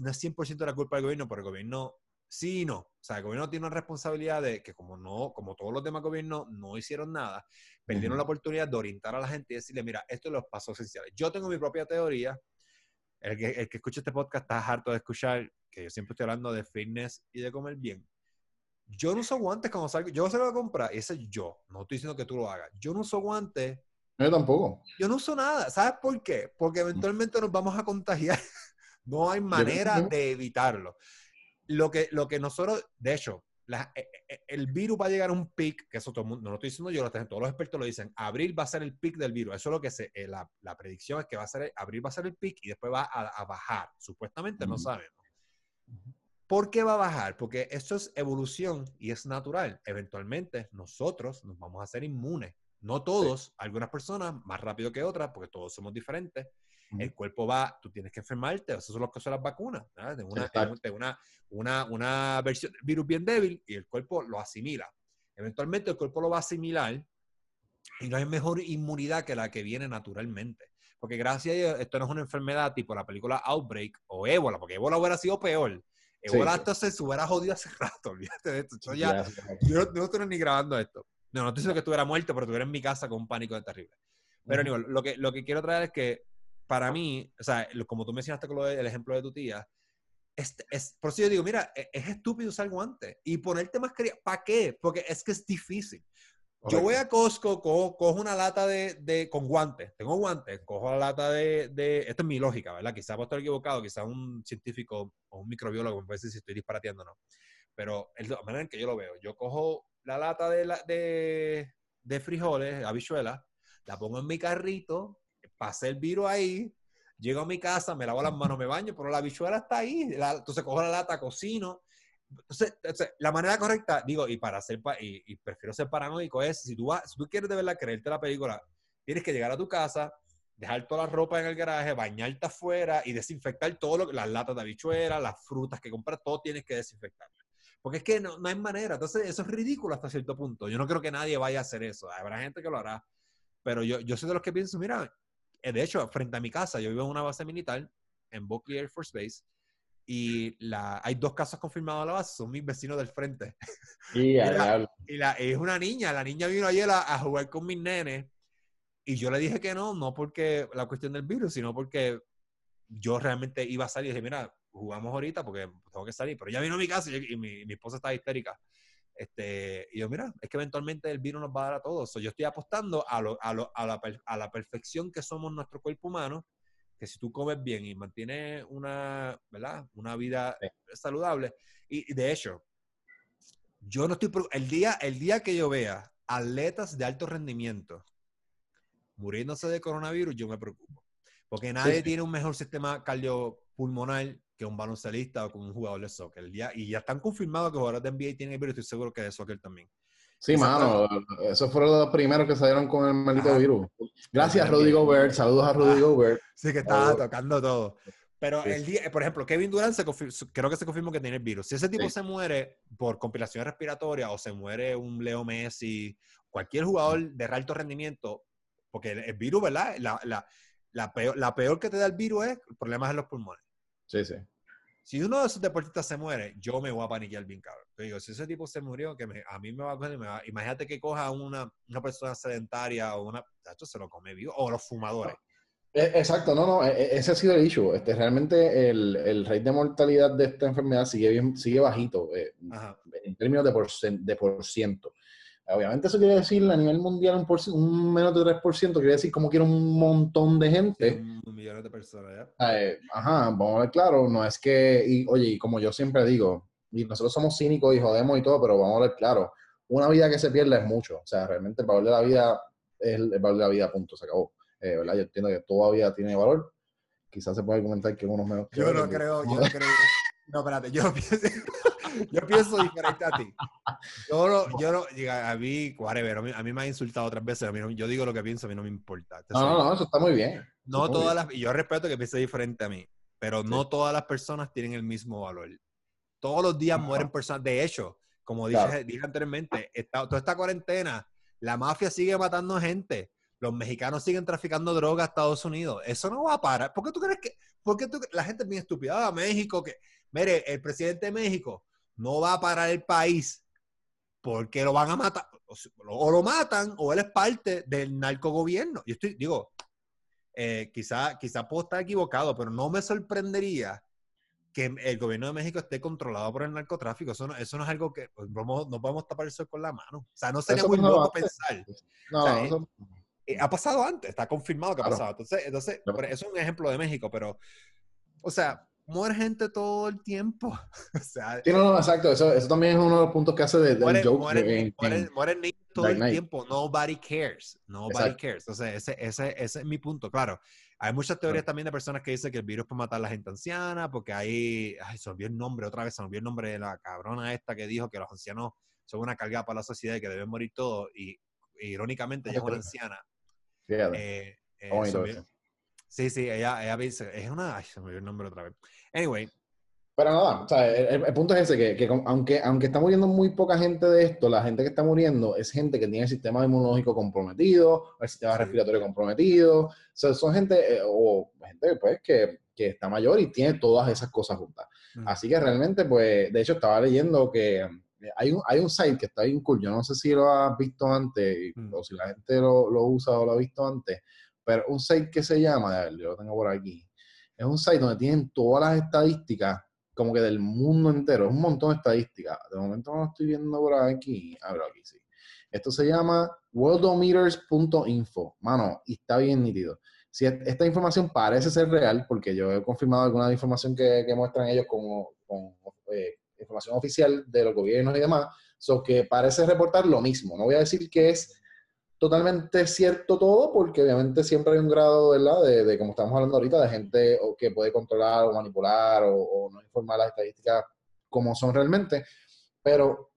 no es 100% la culpa del gobierno, pero el gobierno sí y no. O sea, el gobierno tiene una responsabilidad de que como no, como todos los demás gobiernos no hicieron nada, perdieron la oportunidad de orientar a la gente y decirle, mira, esto es los pasos esenciales. Yo tengo mi propia teoría. El que, el que escucha este podcast está harto de escuchar que yo siempre estoy hablando de fitness y de comer bien. Yo no uso guantes cuando salgo. Yo salgo a comprar, ese es yo. No estoy diciendo que tú lo hagas. Yo no uso guantes. Yo tampoco. Yo no uso nada. ¿Sabes por qué? Porque eventualmente nos vamos a contagiar. no hay manera de evitarlo lo que, lo que nosotros, de hecho, e, e, el virus va a llegar a un pic, que eso todo el mundo, no lo estoy diciendo yo, todos los expertos lo dicen, abril va a ser el pic del virus. Eso es lo que se, eh, la, la, predicción es que va a ser, abril va a ser el pic y después va a, bajar. Supuestamente no sabemos. ¿Por qué va a bajar? Porque esto es evolución y es natural. Eventualmente nosotros nos vamos a hacer inmunes. No todos, algunas personas más rápido que otras, porque todos somos diferentes. El cuerpo va, tú tienes que enfermarte, eso es lo que son las vacunas. De una, una, una, una versión del virus bien débil y el cuerpo lo asimila. Eventualmente el cuerpo lo va a asimilar y no hay mejor inmunidad que la que viene naturalmente. Porque gracias a Dios, esto no es una enfermedad tipo la película Outbreak o Ébola, porque Ébola hubiera sido peor. Ébola sí. entonces se hubiera jodido hace rato, olvídate de esto. Yo, ya, yo no, estoy ni grabando esto. No, no estoy diciendo que estuviera muerto, pero estuviera en mi casa con un pánico de terrible. Pero, lo, que, lo que quiero traer es que para mí, o sea, como tú mencionaste con el ejemplo de tu tía, es, es, por eso yo digo, mira, e, es, estúpido usar guantes y ponerte mascarilla. ¿Para qué? Porque es que es difícil. Yo voy a Costco, cojo, una lata de, de, con guantes, tengo guantes, cojo la lata de, de, esto es mi lógica, ¿verdad? Quizás puedo estar equivocado, quizás un científico o un microbiólogo me puede decir si estoy disparateando o no. Pero es la manera en que yo lo veo. Yo cojo la lata de, la, de, de frijoles, habichuelas, la pongo en mi carrito, pasé el virus ahí, llego a mi casa, me lavo las manos, me baño, pero la bichuela está ahí. entonces cojo la lata, cocino. Entonces, la manera correcta, digo, y para ser, y, prefiero ser paranoico, es si tú, vas, si tú quieres de verdad creerte la película, tienes que llegar a tu casa, dejar toda la ropa en el garaje, bañarte afuera y desinfectar todo lo las latas de habichuela, las frutas que compras, todo tienes que desinfectar. Porque es que no, no hay manera. Entonces, eso es ridículo hasta cierto punto. Yo no creo que nadie vaya a hacer eso. Habrá gente que lo hará. Pero yo, yo soy de los que pienso, mira, de hecho, frente a mi casa, yo vivo en una base militar, en Buckley Air Force Base, y la, hay dos casos confirmados a la base, son mis vecinos del frente. y, la, y la, es una niña, la niña vino ayer a, jugar con mis nenes, y yo le dije que no, no porque la cuestión del virus, sino porque yo realmente iba a salir y dije, mira, jugamos ahorita porque tengo que salir, pero ya vino a mi casa y, mi, mi esposa está histérica. Este, y yo, mira, es que eventualmente el virus nos va a dar a todos. yo estoy apostando a, lo, a, lo, a, la, a, la, perfección que somos nuestro cuerpo humano, que si tú comes bien y mantienes una, ¿verdad? una vida saludable, y, de hecho, yo no estoy, el día, el día que yo vea atletas de alto rendimiento muriéndose de coronavirus, yo me preocupo. Porque nadie tiene un mejor sistema cardiopulmonar que un baloncelista o como un jugador de soccer. y ya están confirmados que jugadores de NBA tienen el virus, estoy seguro que de soccer también. Sí, mano, esos fueron los primeros que salieron con el maldito virus. Gracias, Rudy Gobert. Saludos a Rudy Gobert. Sí, que estaba tocando todo. Pero el día, por ejemplo, Kevin Durant se creo que se confirmó que tiene el virus. Si ese tipo se muere por compilación respiratoria o se muere un Leo Messi, cualquier jugador de alto rendimiento, porque el, virus, ¿verdad? La, la, la, peor, la peor que te da el virus es problemas en los pulmones. Sí, sí. Si uno de esos deportistas se muere, yo me voy a paniquear bien cabrón. Te digo, si ese tipo se murió, que a mí me va, me va Imagínate que coja una, una persona sedentaria o una... Esto se lo come vivo. O los fumadores. E, exacto, no, no, e, e, ese ha sido el issue. Este, realmente el, el rate de mortalidad de esta enfermedad sigue, bien, sigue bajito eh, en términos de por, de por ciento. Obviamente eso quiere decir a nivel mundial un, por, un menos de 3%, quiere decir como quiere un montón de gente. Un millón de personas, ¿ya? Eh, ajá, vamos a ver claro, no es que, y, oye, y como yo siempre digo, y nosotros somos cínicos y jodemos y todo, pero vamos a ver claro, una vida que se pierde es mucho, o sea, realmente el valor de la vida es el, valor de la vida, punto, se acabó. Eh, ¿verdad? Yo entiendo que todavía tiene valor, quizás se puede comentar que uno menos. yo no creo, yo no creo. No, espérate, yo pienso yo pienso diferente a ti. Yo no, yo no, a mí, whatever, a mí, me ha insultado otras veces, a mí yo digo lo que pienso, a mí no me importa. no, no, no, eso está muy bien. No todas las, y yo respeto que piense diferente a mí, pero no todas las personas tienen el mismo valor. Todos los días mueren personas, de hecho, como dije, dije anteriormente, toda esta cuarentena, la mafia sigue matando gente. los mexicanos siguen traficando droga a Estados Unidos. Eso no va a parar. ¿Por qué tú crees que.? Porque tú, la gente es bien estúpida. Ah, México, que. Mire, el presidente de México no va a parar el país porque lo van a matar. O lo matan o él es parte del narcogobierno. Yo estoy, digo, eh, quizá, quizá puedo estar equivocado, pero no me sorprendería que el gobierno de México esté controlado por el narcotráfico. Eso no, eso no es algo que pues, no podemos tapar el sol con la mano. O sea, no sería muy loco pensar. No, eso, eh, ha pasado antes, está confirmado que ha pasado. Entonces, entonces eso es un ejemplo de México, pero, o sea, muere gente todo el tiempo. o sea, sí, no, no, exacto. Eso, eso también es uno de los puntos que hace de, muere, joke. Mueren, mueren, todo el tiempo. Nobody cares. Nobody cares. Entonces, ese, ese, ese es mi punto. Claro, hay muchas teorías también de personas que dicen que el virus puede matar a la gente anciana, porque ahí, ay, se olvidó el nombre otra vez, se olvidó el nombre de la cabrona esta que dijo que los ancianos son una carga para la sociedad y que deben morir todos. Y irónicamente, ella es una anciana eh, eh, sí, sí, ella, ella dice, es una, ay, se me olvidó el nombre otra vez. Anyway. Pero nada, o sea, el, punto es ese, que, que, aunque, aunque está muriendo muy poca gente de esto, la gente que está muriendo es gente que tiene el sistema inmunológico comprometido, el sistema respiratorio comprometido, o sea, son gente, eh, o gente pues que, que, está mayor y tiene todas esas cosas juntas. Así que realmente, pues, de hecho estaba leyendo que hay un, hay un site que está bien cool, yo no sé si lo has visto antes mm. o si la gente lo, lo, usa o lo ha visto antes, pero un site que se llama, a ver, yo lo tengo por aquí, es un site donde tienen todas las estadísticas como que del mundo entero, es un montón de estadísticas. De momento no lo estoy viendo por aquí, a ver aquí sí. Esto se llama worldometers.info, mano, y está bien nítido. Si esta información parece ser real, porque yo he confirmado alguna información que, que muestran ellos como, con eh, información oficial de los gobiernos y demás, so que parece reportar lo mismo. No voy a decir que es totalmente cierto todo, porque obviamente siempre hay un grado, ¿verdad? De, de como estamos hablando ahorita, de gente que puede controlar o manipular o, no informar las estadísticas como son realmente, pero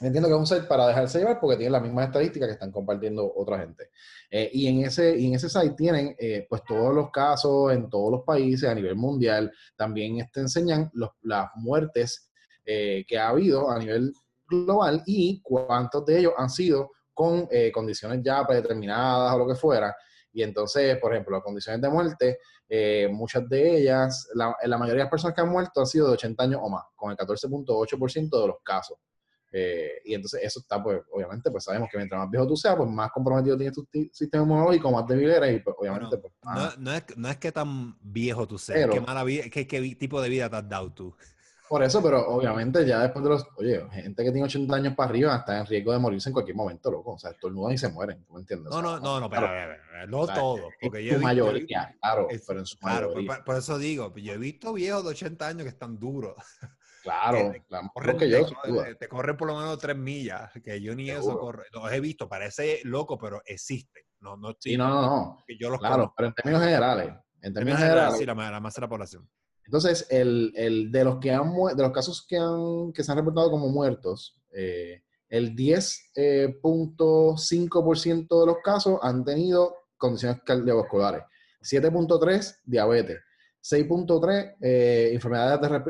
entiendo que es un site para dejarse llevar porque tiene las mismas estadísticas que están compartiendo otra gente. Eh, y, en ese, y en ese site tienen eh, pues todos los casos en todos los países a nivel mundial. También este enseñan las muertes eh, que ha habido a nivel global y cuántos de ellos han sido con eh, condiciones ya predeterminadas o lo que fuera. Y entonces, por ejemplo, las condiciones de muerte, eh, muchas de ellas, la, la, mayoría de las personas que han muerto han sido de 80 años o más, con el 14.8% de los casos. y entonces eso está, pues, obviamente, pues sabemos que mientras más viejo tú seas, pues más comprometido tienes tu sistema inmunológico, más débil eres y pues, obviamente... pues, no, no, es, no es que tan viejo tú seas, qué, mala vida, qué, qué tipo de vida te has dado tú. Por eso, pero obviamente ya después de los, oye, gente que tiene 80 años para arriba está en riesgo de morirse en cualquier momento, loco. O sea, estornudan y se mueren, ¿tú me entiendes? No, no, no, no, pero no todo. Porque en su mayoría, claro, pero en su claro, mayoría. Por, eso digo, yo he visto viejos de 80 años que están duros. Claro, claro. Corren, que yo, te, corren por lo menos tres millas, que yo ni eso corre. Los he visto, parece loco, pero existen. No, no, sí, no, no, no. yo los claro, pero en términos generales. En términos generales, sí, la, la masa de la población. Entonces, el, el, de, los que han, de los casos que, han, que se han reportado como muertos, eh, el 10.5% eh, de los casos han tenido condiciones cardiovasculares, 7.3% diabetes, 6.3% eh, enfermedades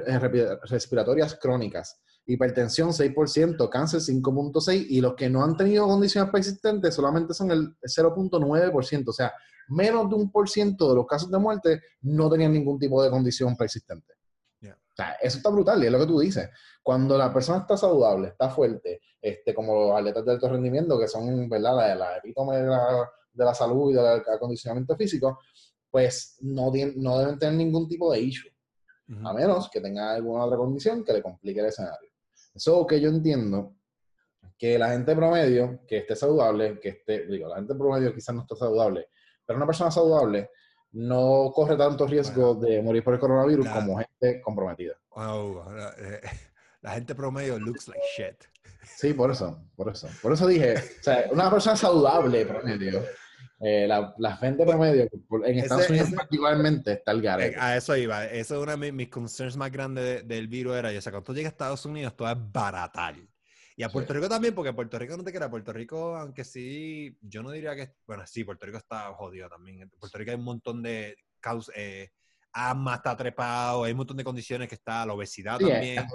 respiratorias crónicas, hipertensión 6%, cáncer 5.6% y los que no han tenido condiciones persistentes solamente son el 0.9%, o sea, menos de un por ciento de los casos de muerte no tenían ningún tipo de condición persistente. O sea, eso está brutal y es lo que tú dices. Cuando la persona está saludable, está fuerte, este, como los atletas de alto rendimiento, que son ¿verdad? la, la epítome de la, de la salud y del acondicionamiento físico, pues no, no deben tener ningún tipo de issue. A menos que tenga alguna otra condición que le complique el escenario. Eso que yo entiendo que la gente promedio que esté saludable, que esté, digo, la gente promedio quizás no está saludable, pero una persona saludable no corre tanto riesgo de morir por el coronavirus como gente comprometida. Wow, eh, la, gente promedio looks like shit. Sí, por eso, por eso. Por eso dije, o sea, una persona saludable promedio, eh, la, la, gente promedio, en Estados Unidos particularmente, está el garete. Eh, a eso iba. Eso es uno de mis, concerns más grandes del virus era, o sea, cuando tú llegas a Estados Unidos, todo es baratal. Y a Puerto Rico también, porque Puerto Rico no te queda. Puerto Rico, aunque sí, yo no diría que. Bueno, sí, Puerto Rico está jodido también. En Puerto Rico hay un montón de causas. Eh, asma está trepado, hay un montón de condiciones que está, la obesidad también.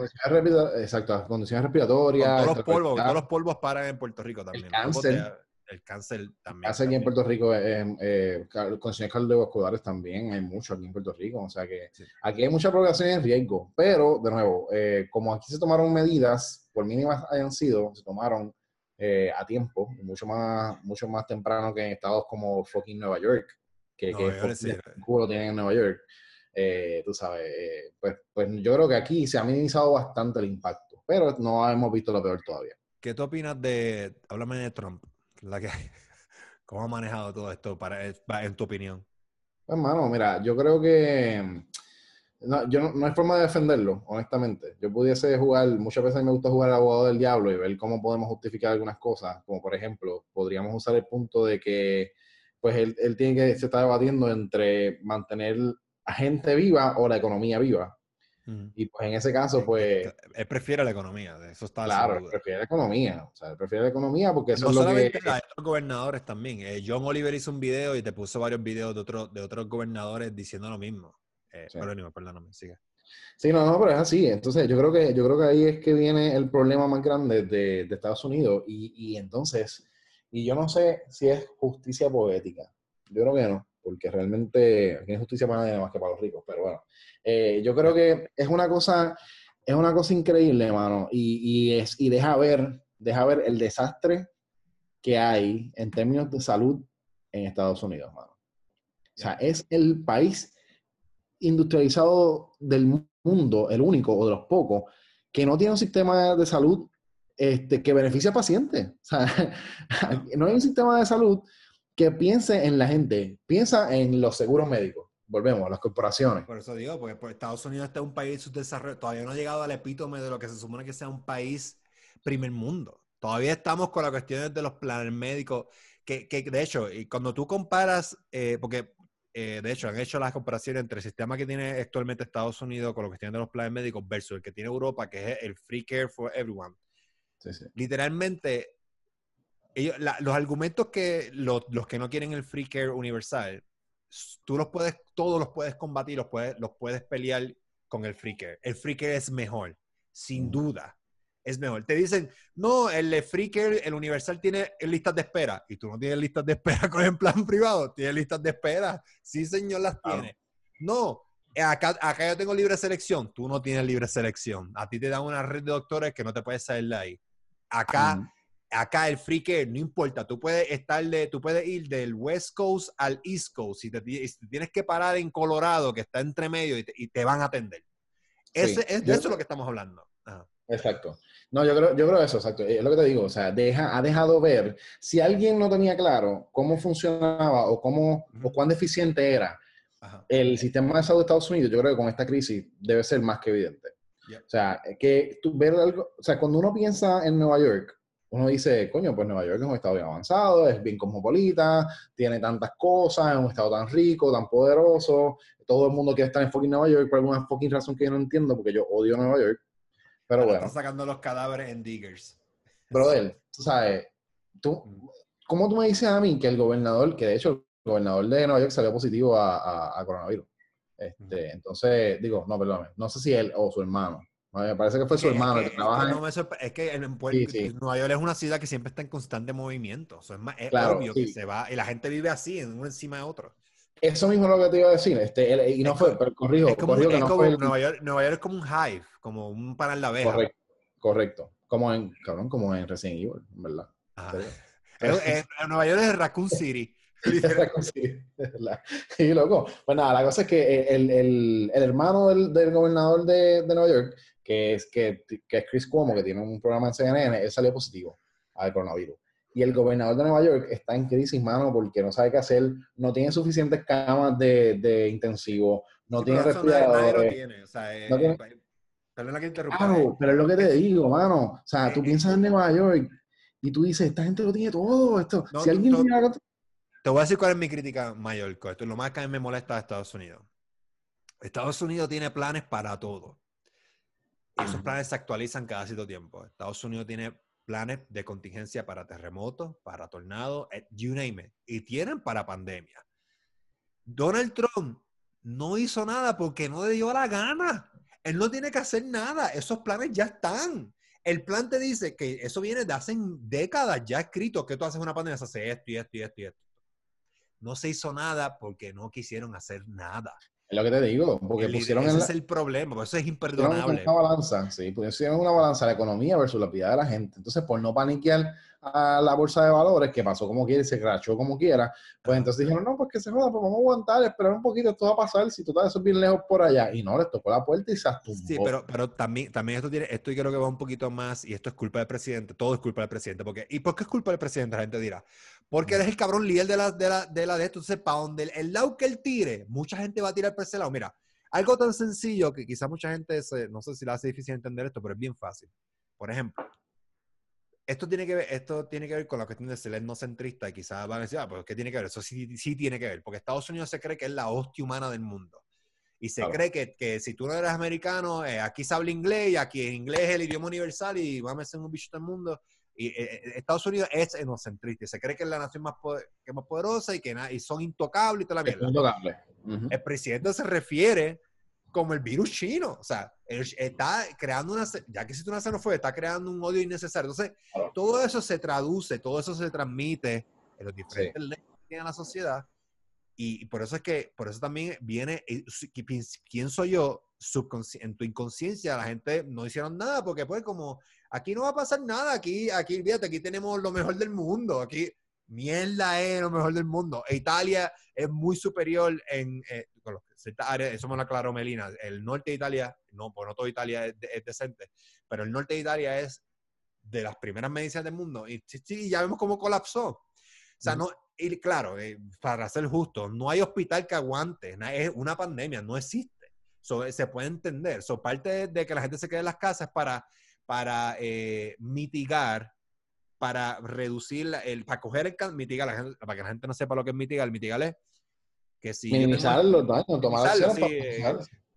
exacto, las condiciones respiratorias. todos los polvos, todos los polvos paran en Puerto Rico también. El cáncer. el cáncer también. Hace aquí en Puerto Rico, eh, eh, condiciones cardiovasculares también, hay mucho aquí en Puerto Rico. O sea que aquí hay mucha población en riesgo. Pero, de nuevo, eh, como aquí se tomaron medidas, por mínimas hayan sido, se tomaron eh, a tiempo, mucho más, mucho más temprano que en estados como fucking Nueva York, que, que sí. lo tienen en Nueva York. Eh, tú sabes, eh, pues, pues yo creo que aquí se ha minimizado bastante el impacto, pero no hemos visto lo peor todavía. ¿Qué tú opinas de, háblame de Trump, la que, cómo ha manejado todo esto para, en tu opinión? Pues, hermano, mira, yo creo que no, yo no, no, hay forma de defenderlo, honestamente. Yo pudiese jugar, muchas veces me gusta jugar al abogado del diablo y ver cómo podemos justificar algunas cosas, como por ejemplo, podríamos usar el punto de que pues él, él tiene que, se está debatiendo entre mantener a gente viva o la economía viva. Y pues en ese caso, pues... Él prefiere la economía, eso está Claro, él prefiere la economía, o sea, él prefiere la economía porque eso no es lo solamente que... otros gobernadores también. Eh, John Oliver hizo un video y te puso varios videos de, otros de otros gobernadores diciendo lo mismo. Eh, sí. Perdóname, sigue. Sí, no, no, pero es así. Entonces, yo creo que, yo creo que ahí es que viene el problema más grande de, de Estados Unidos. Y, y, entonces, y yo no sé si es justicia poética. Yo creo que no, porque realmente aquí no es justicia para nadie más que para los ricos. Pero bueno, eh, yo creo que es una cosa, es una cosa increíble, hermano. Y, y, es, y deja ver, deja ver el desastre que hay en términos de salud en Estados Unidos, hermano. O sea, es el país industrializado del mundo, el único o de los pocos, que no tiene un sistema de salud este, que beneficie a pacientes. O sea, no hay un sistema de salud que piense en la gente, piensa en los seguros médicos. Volvemos, a las corporaciones. Por eso digo, porque pues, Estados Unidos está un país subdesarrollado, todavía no ha llegado al epítome de lo que se supone que sea un país primer mundo. Todavía estamos con las cuestiones de los planes médicos, que, que de hecho, y cuando tú comparas, eh, porque eh, de hecho, han hecho las comparaciones entre el sistema que tiene actualmente Estados Unidos con lo que tienen de los planes médicos versus el que tiene Europa, que es el Free Care for Everyone. Sí, sí. Literalmente, ellos, la, los argumentos que los, los, que no quieren el Free Care universal, tú los puedes, todos los puedes combatir, los puedes, los puedes pelear con el Free Care. El Free Care es mejor, sin mm. duda es mejor. Te dicen, no, el Freaker, el Universal tiene listas de espera y tú no tienes listas de espera con el plan privado, tienes listas de espera. Sí, señor, las tiene. No, acá, acá yo tengo libre selección, tú no tienes libre selección. A ti te dan una red de doctores que no te puedes salir de ahí. Acá, acá el Freaker, no importa, tú puedes estar de, tú puedes ir del West Coast al East Coast y te, tienes que parar en Colorado, que está entre medio, y te, y te van a atender. Ese, es, de eso es lo que estamos hablando. Exacto. No, yo creo, yo creo eso, exacto. Es lo que te digo, o sea, deja, ha dejado ver, si alguien no tenía claro cómo funcionaba o cómo, o cuán deficiente era Ajá. el sistema de salud de Estados Unidos, yo creo que con esta crisis debe ser más que evidente. Yeah. O sea, que tú ver algo, o sea, cuando uno piensa en Nueva York, uno dice, coño, pues Nueva York es un estado bien avanzado, es bien cosmopolita, tiene tantas cosas, es un estado tan rico, tan poderoso, todo el mundo quiere estar en fucking Nueva York por alguna fucking razón que yo no entiendo, porque yo odio Nueva York. Pero bueno. Están sacando los cadáveres en diggers. Brother, tú sabes, tú, mm. ¿cómo tú me dices a mí que el gobernador, que de hecho el gobernador de Nueva York salió positivo a, a, a coronavirus? Este, entonces, digo, no, perdóname, no sé si él o su hermano. Me parece que fue su hermano el que trabaja. No me es que en Puerto, sí, sí. Nueva York es una ciudad que siempre está en constante movimiento. Eso es, más, es claro, obvio sí. que se va y la gente vive así, uno encima de otro. Eso mismo es lo que te iba a decir. Este, el, y no es fue, pero corrijo. Es como, corrijo es no como fue el... Nueva, York, Nueva York es como un hive, como un para en la abeja. Correcto, correcto. Como en, cabrón, como en Resident Evil, ¿verdad? Pero, en, en Nueva York es Raccoon City. Raccoon City. Y loco. Pues nada, la cosa es que el, el, el hermano del, del gobernador de, de, Nueva York, que es, que, que es Chris Cuomo, que tiene un programa en CNN, él salió positivo al coronavirus. Y el gobernador de Nueva York está en crisis, mano, porque no sabe qué hacer, no tiene suficientes camas de, de intensivo, no sí, tiene respiradores. Tiene, o sea, eh, no tiene... Perdona que interrumpa. Claro, pero es lo que te digo, mano. O sea, tú piensas en Nueva York y tú dices, esta gente lo tiene todo. Esto. No, si alguien tiene algo... Te voy a decir cuál es mi crítica mayor. Esto es lo más que a mí me molesta de Estados Unidos. Estados Unidos tiene planes para todo. Y esos planes se actualizan cada cierto tiempo. Estados Unidos tiene planes de contingencia para terremotos, para tornados, you name it. Y tienen para pandemia. Donald Trump no hizo nada porque no le dio la gana. Él no tiene que hacer nada. Esos planes ya están. el plan te dice que eso viene de hace décadas ya escrito que tú haces una pandemia, se hace esto y esto y esto y esto. No se hizo nada porque no quisieron hacer nada. Es lo que te digo, porque pusieron ese es el problema, eso es imperdonable. Una balanza, sí, pusieron una balanza la economía versus la vida de la gente. Entonces, por no paniquear a la bolsa de valores, que pasó como quiera y se crachó como quiera, pues entonces dijeron, no, pues que se joda, pues vamos a aguantar, esperar un poquito, esto va a pasar, si total eso es bien lejos por allá. Y no, les tocó la puerta y se atumbó. Sí, pero, pero también, también esto tiene, esto yo creo que va un poquito más, y esto es culpa del presidente, todo es culpa del presidente, porque, ¿y por qué es culpa del presidente? La gente dirá, porque él es el cabrón líder de la de, la, de, la de esto, entonces, para donde el, el lado que él tire, mucha gente va a tirar por ese lado. Mira, algo tan sencillo que quizá mucha gente, no sé si le hace difícil entender esto, pero es bien fácil. Por ejemplo, esto tiene que ver, esto tiene que ver con la cuestión de ser etnocentrista y quizás van a decir, ah, pues ¿qué tiene que ver? Eso sí, sí tiene que ver, porque Estados Unidos se cree que es la hostia humana del mundo. Y se cree que, que, si tú no eres americano, eh, aquí se habla inglés y aquí en inglés es el idioma universal y vamos a ser un bicho del mundo. Y eh, eh, Estados Unidos es etnocentrista y se cree que es la nación más, que más poderosa y que y son intocables y toda la mierda. El presidente se refiere como el virus chino. O sea, está creando una, ya que existe una xenofobia, está creando un odio innecesario. Entonces, todo eso se traduce, todo eso se transmite en los diferentes sí. que tiene la sociedad. Y, por eso es que, por eso también viene, ¿quién soy yo? En tu inconsciencia la gente no hicieron nada porque pues como aquí no va a pasar nada, aquí, aquí, fíjate, aquí tenemos lo mejor del mundo, aquí mierda es lo mejor del mundo. E Italia es muy superior en, eh, ciertas áreas, eso me lo aclaró Melina, el norte de Italia, no, pues no toda Italia es, decente, pero el norte de Italia es de las primeras medicinas del mundo y, ya vemos cómo colapsó. O sea, no, y claro, eh, para ser justo, no hay hospital que aguante, es una pandemia, no existe. Se puede entender. So, parte de, que la gente se quede en las casas para, para eh, mitigar para reducir, el, para coger el mitigar, para que la gente no sepa lo que es mitigar, mitigar es que si... Minimizar los daños, tomar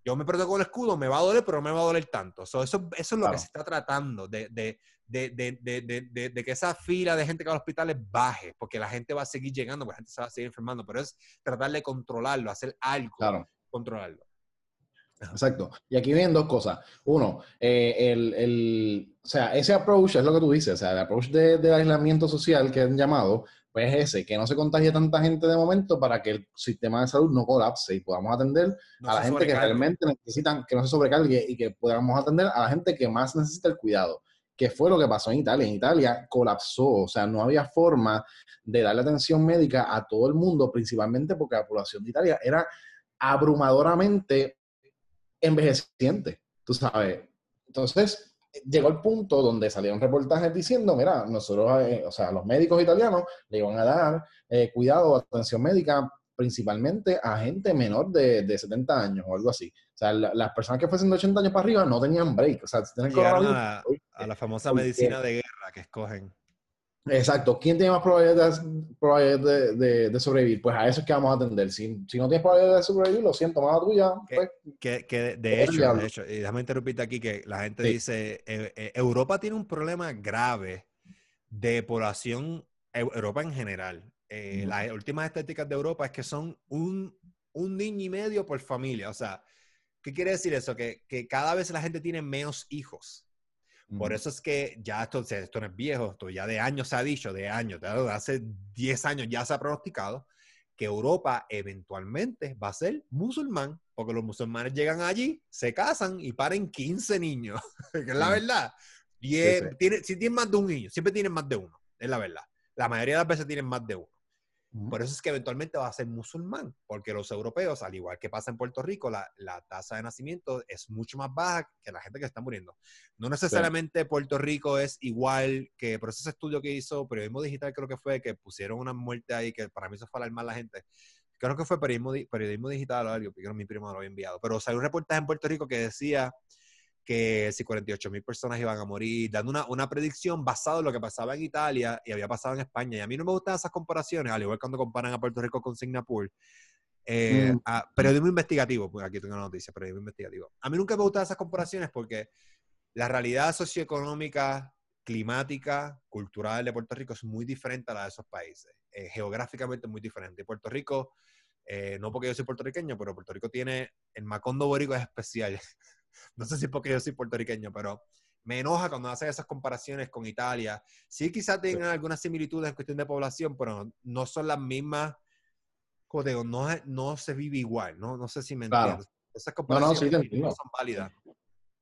Yo me protejo con el escudo, me va a doler, pero no me va a doler tanto. eso, eso es lo que se está tratando, de, de, de, de, que esa fila de gente que va a los hospitales baje, porque la gente va a seguir llegando, porque la gente se va a seguir enfermando, pero es tratar de controlarlo, hacer algo, claro. controlarlo. Exacto. Y aquí vienen dos cosas. Uno, eh, el, el, o sea, ese approach es lo que tú dices, o sea, el approach de, del aislamiento social que han llamado, pues es ese, que no se contagie tanta gente de momento para que el sistema de salud no colapse y podamos atender a la gente que realmente necesitan, que no se sobrecargue y que podamos atender a la gente que más necesita el cuidado, que fue lo que pasó en Italia. En Italia colapsó, o sea, no había forma de darle atención médica a todo el mundo, principalmente porque la población de Italia era abrumadoramente envejeciente, tú sabes. Entonces, llegó el punto donde salieron reportajes diciendo, mira, nosotros, eh, o sea, los médicos italianos le iban a dar eh, cuidado, atención médica, principalmente a gente menor de, de 70 años o algo así. O sea, las personas que fuesen de 80 años para arriba no tenían break. O sea, tienen a, a, la famosa medicina de guerra que escogen. Exacto. ¿Quién tiene más probabilidades, de, de, sobrevivir? Pues a eso es que vamos a atender. Si, si no tienes probabilidad de sobrevivir, lo siento, más tuya. Pues, que, que, de, hecho, de hecho, y déjame interrumpirte aquí, que la gente dice, eh, eh, Europa tiene un problema grave de población, Europa en general. Eh, las últimas estéticas de Europa es que son un, un niño y medio por familia. O sea, ¿qué quiere decir eso? Que, que cada vez la gente tiene menos hijos. Por eso es que ya esto, esto no es viejo, esto ya de años se ha dicho, de años, de hace 10 años ya se ha pronosticado que Europa eventualmente va a ser musulmán, porque los musulmanes llegan allí, se casan y paren 15 niños, que es la verdad. Y Tiene, si tienen más de un niño, siempre tienen más de uno, es la verdad. La mayoría de las veces tienen más de uno. Por eso es que eventualmente va a ser musulmán, porque los europeos, al igual que pasa en Puerto Rico, la, la tasa de nacimiento es mucho más baja que la gente que está muriendo. No necesariamente Puerto Rico es igual que, por ese estudio que hizo Periodismo Digital, creo que fue, que pusieron una muerte ahí, que para mí eso fue alarmar a la gente. Creo que fue Periodismo, periodismo Digital o algo, porque mi primo lo había enviado. Pero salió un reportaje en Puerto Rico que decía que si 48 mil personas iban a morir, dando una, una, predicción basada en lo que pasaba en Italia y había pasado en España. Y a mí no me gustan esas comparaciones, al igual cuando comparan a Puerto Rico con Singapur. Eh, mm. periodismo investigativo, pues aquí tengo una noticia, periodismo investigativo. A mí nunca me gustan esas comparaciones porque la realidad socioeconómica, climática, cultural de Puerto Rico es muy diferente a la de esos países. Eh, geográficamente muy diferente. Puerto Rico, eh, no porque yo soy puertorriqueño, pero Puerto Rico tiene, el Macondo Borico es especial. no sé si porque yo soy puertorriqueño, pero me enoja cuando hacen esas comparaciones con Italia. Sí, quizás tengan algunas similitudes en cuestión de población, pero no son las mismas. Como digo, no, no se vive igual, ¿no? No sé si me entiendes. Esas comparaciones no, son válidas.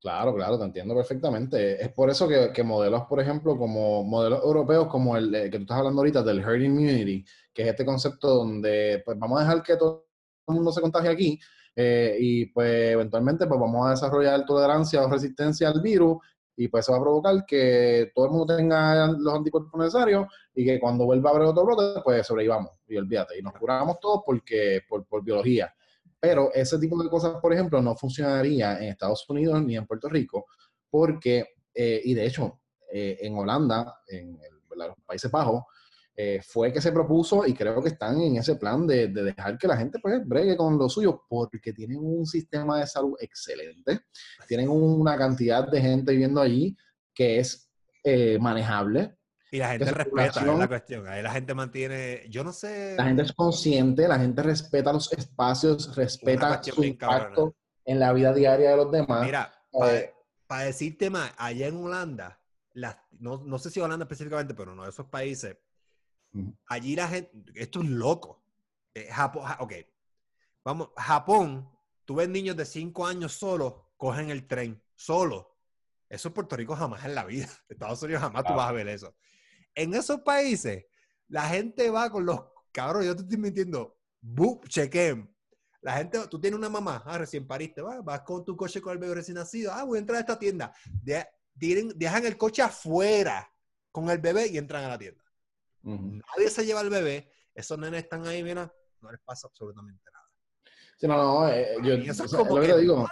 Claro, claro, te entiendo perfectamente. Es por eso que, modelos, por ejemplo, como modelos europeos, como el que tú estás hablando ahorita del herd immunity, que es este concepto donde pues vamos a dejar que todo el mundo se contagie aquí eh, y pues eventualmente pues vamos a desarrollar tolerancia o resistencia al virus y pues eso va a provocar que todo el mundo tenga los anticuerpos necesarios y que cuando vuelva a haber otro brote, pues sobrevivamos y olvídate. Y nos curamos todos porque, por, biología. Pero ese tipo de cosas, por ejemplo, no funcionaría en Estados Unidos ni en Puerto Rico, porque, eh, y de hecho, eh, en Holanda, en los Países Bajos, eh, fue que se propuso y creo que están en ese plan de, dejar que la gente pues, bregue con lo suyo porque tienen un sistema de salud excelente, tienen una cantidad de gente viviendo allí que es manejable, y la gente respeta, es la cuestión. Ahí la gente mantiene, yo no sé. La gente es consciente, la gente respeta los espacios, respeta su impacto en la vida diaria de los demás. Mira, eh, para decirte más, allá en Holanda, no, no, sé si Holanda específicamente, pero no de esos países, allí la gente, esto es loco. Eh, Japón, ok, vamos, Japón, tú ves niños de 5 años solos, cogen el tren, solo. Eso en Puerto Rico jamás en la vida. Estados Unidos jamás tú vas a ver eso. En esos países, la gente va con los cabros, yo te estoy mintiendo, boop, chequen. La gente, tú tienes una mamá, ah, recién pariste, vas, vas con tu coche con el bebé recién nacido, ah, voy a entrar a esta tienda. dejan el coche afuera con el bebé y entran a la tienda. Nadie se lleva al bebé, esos nenes están ahí, mira, no les pasa absolutamente nada. Sí, no, no, eh, yo, eso es como que, digo,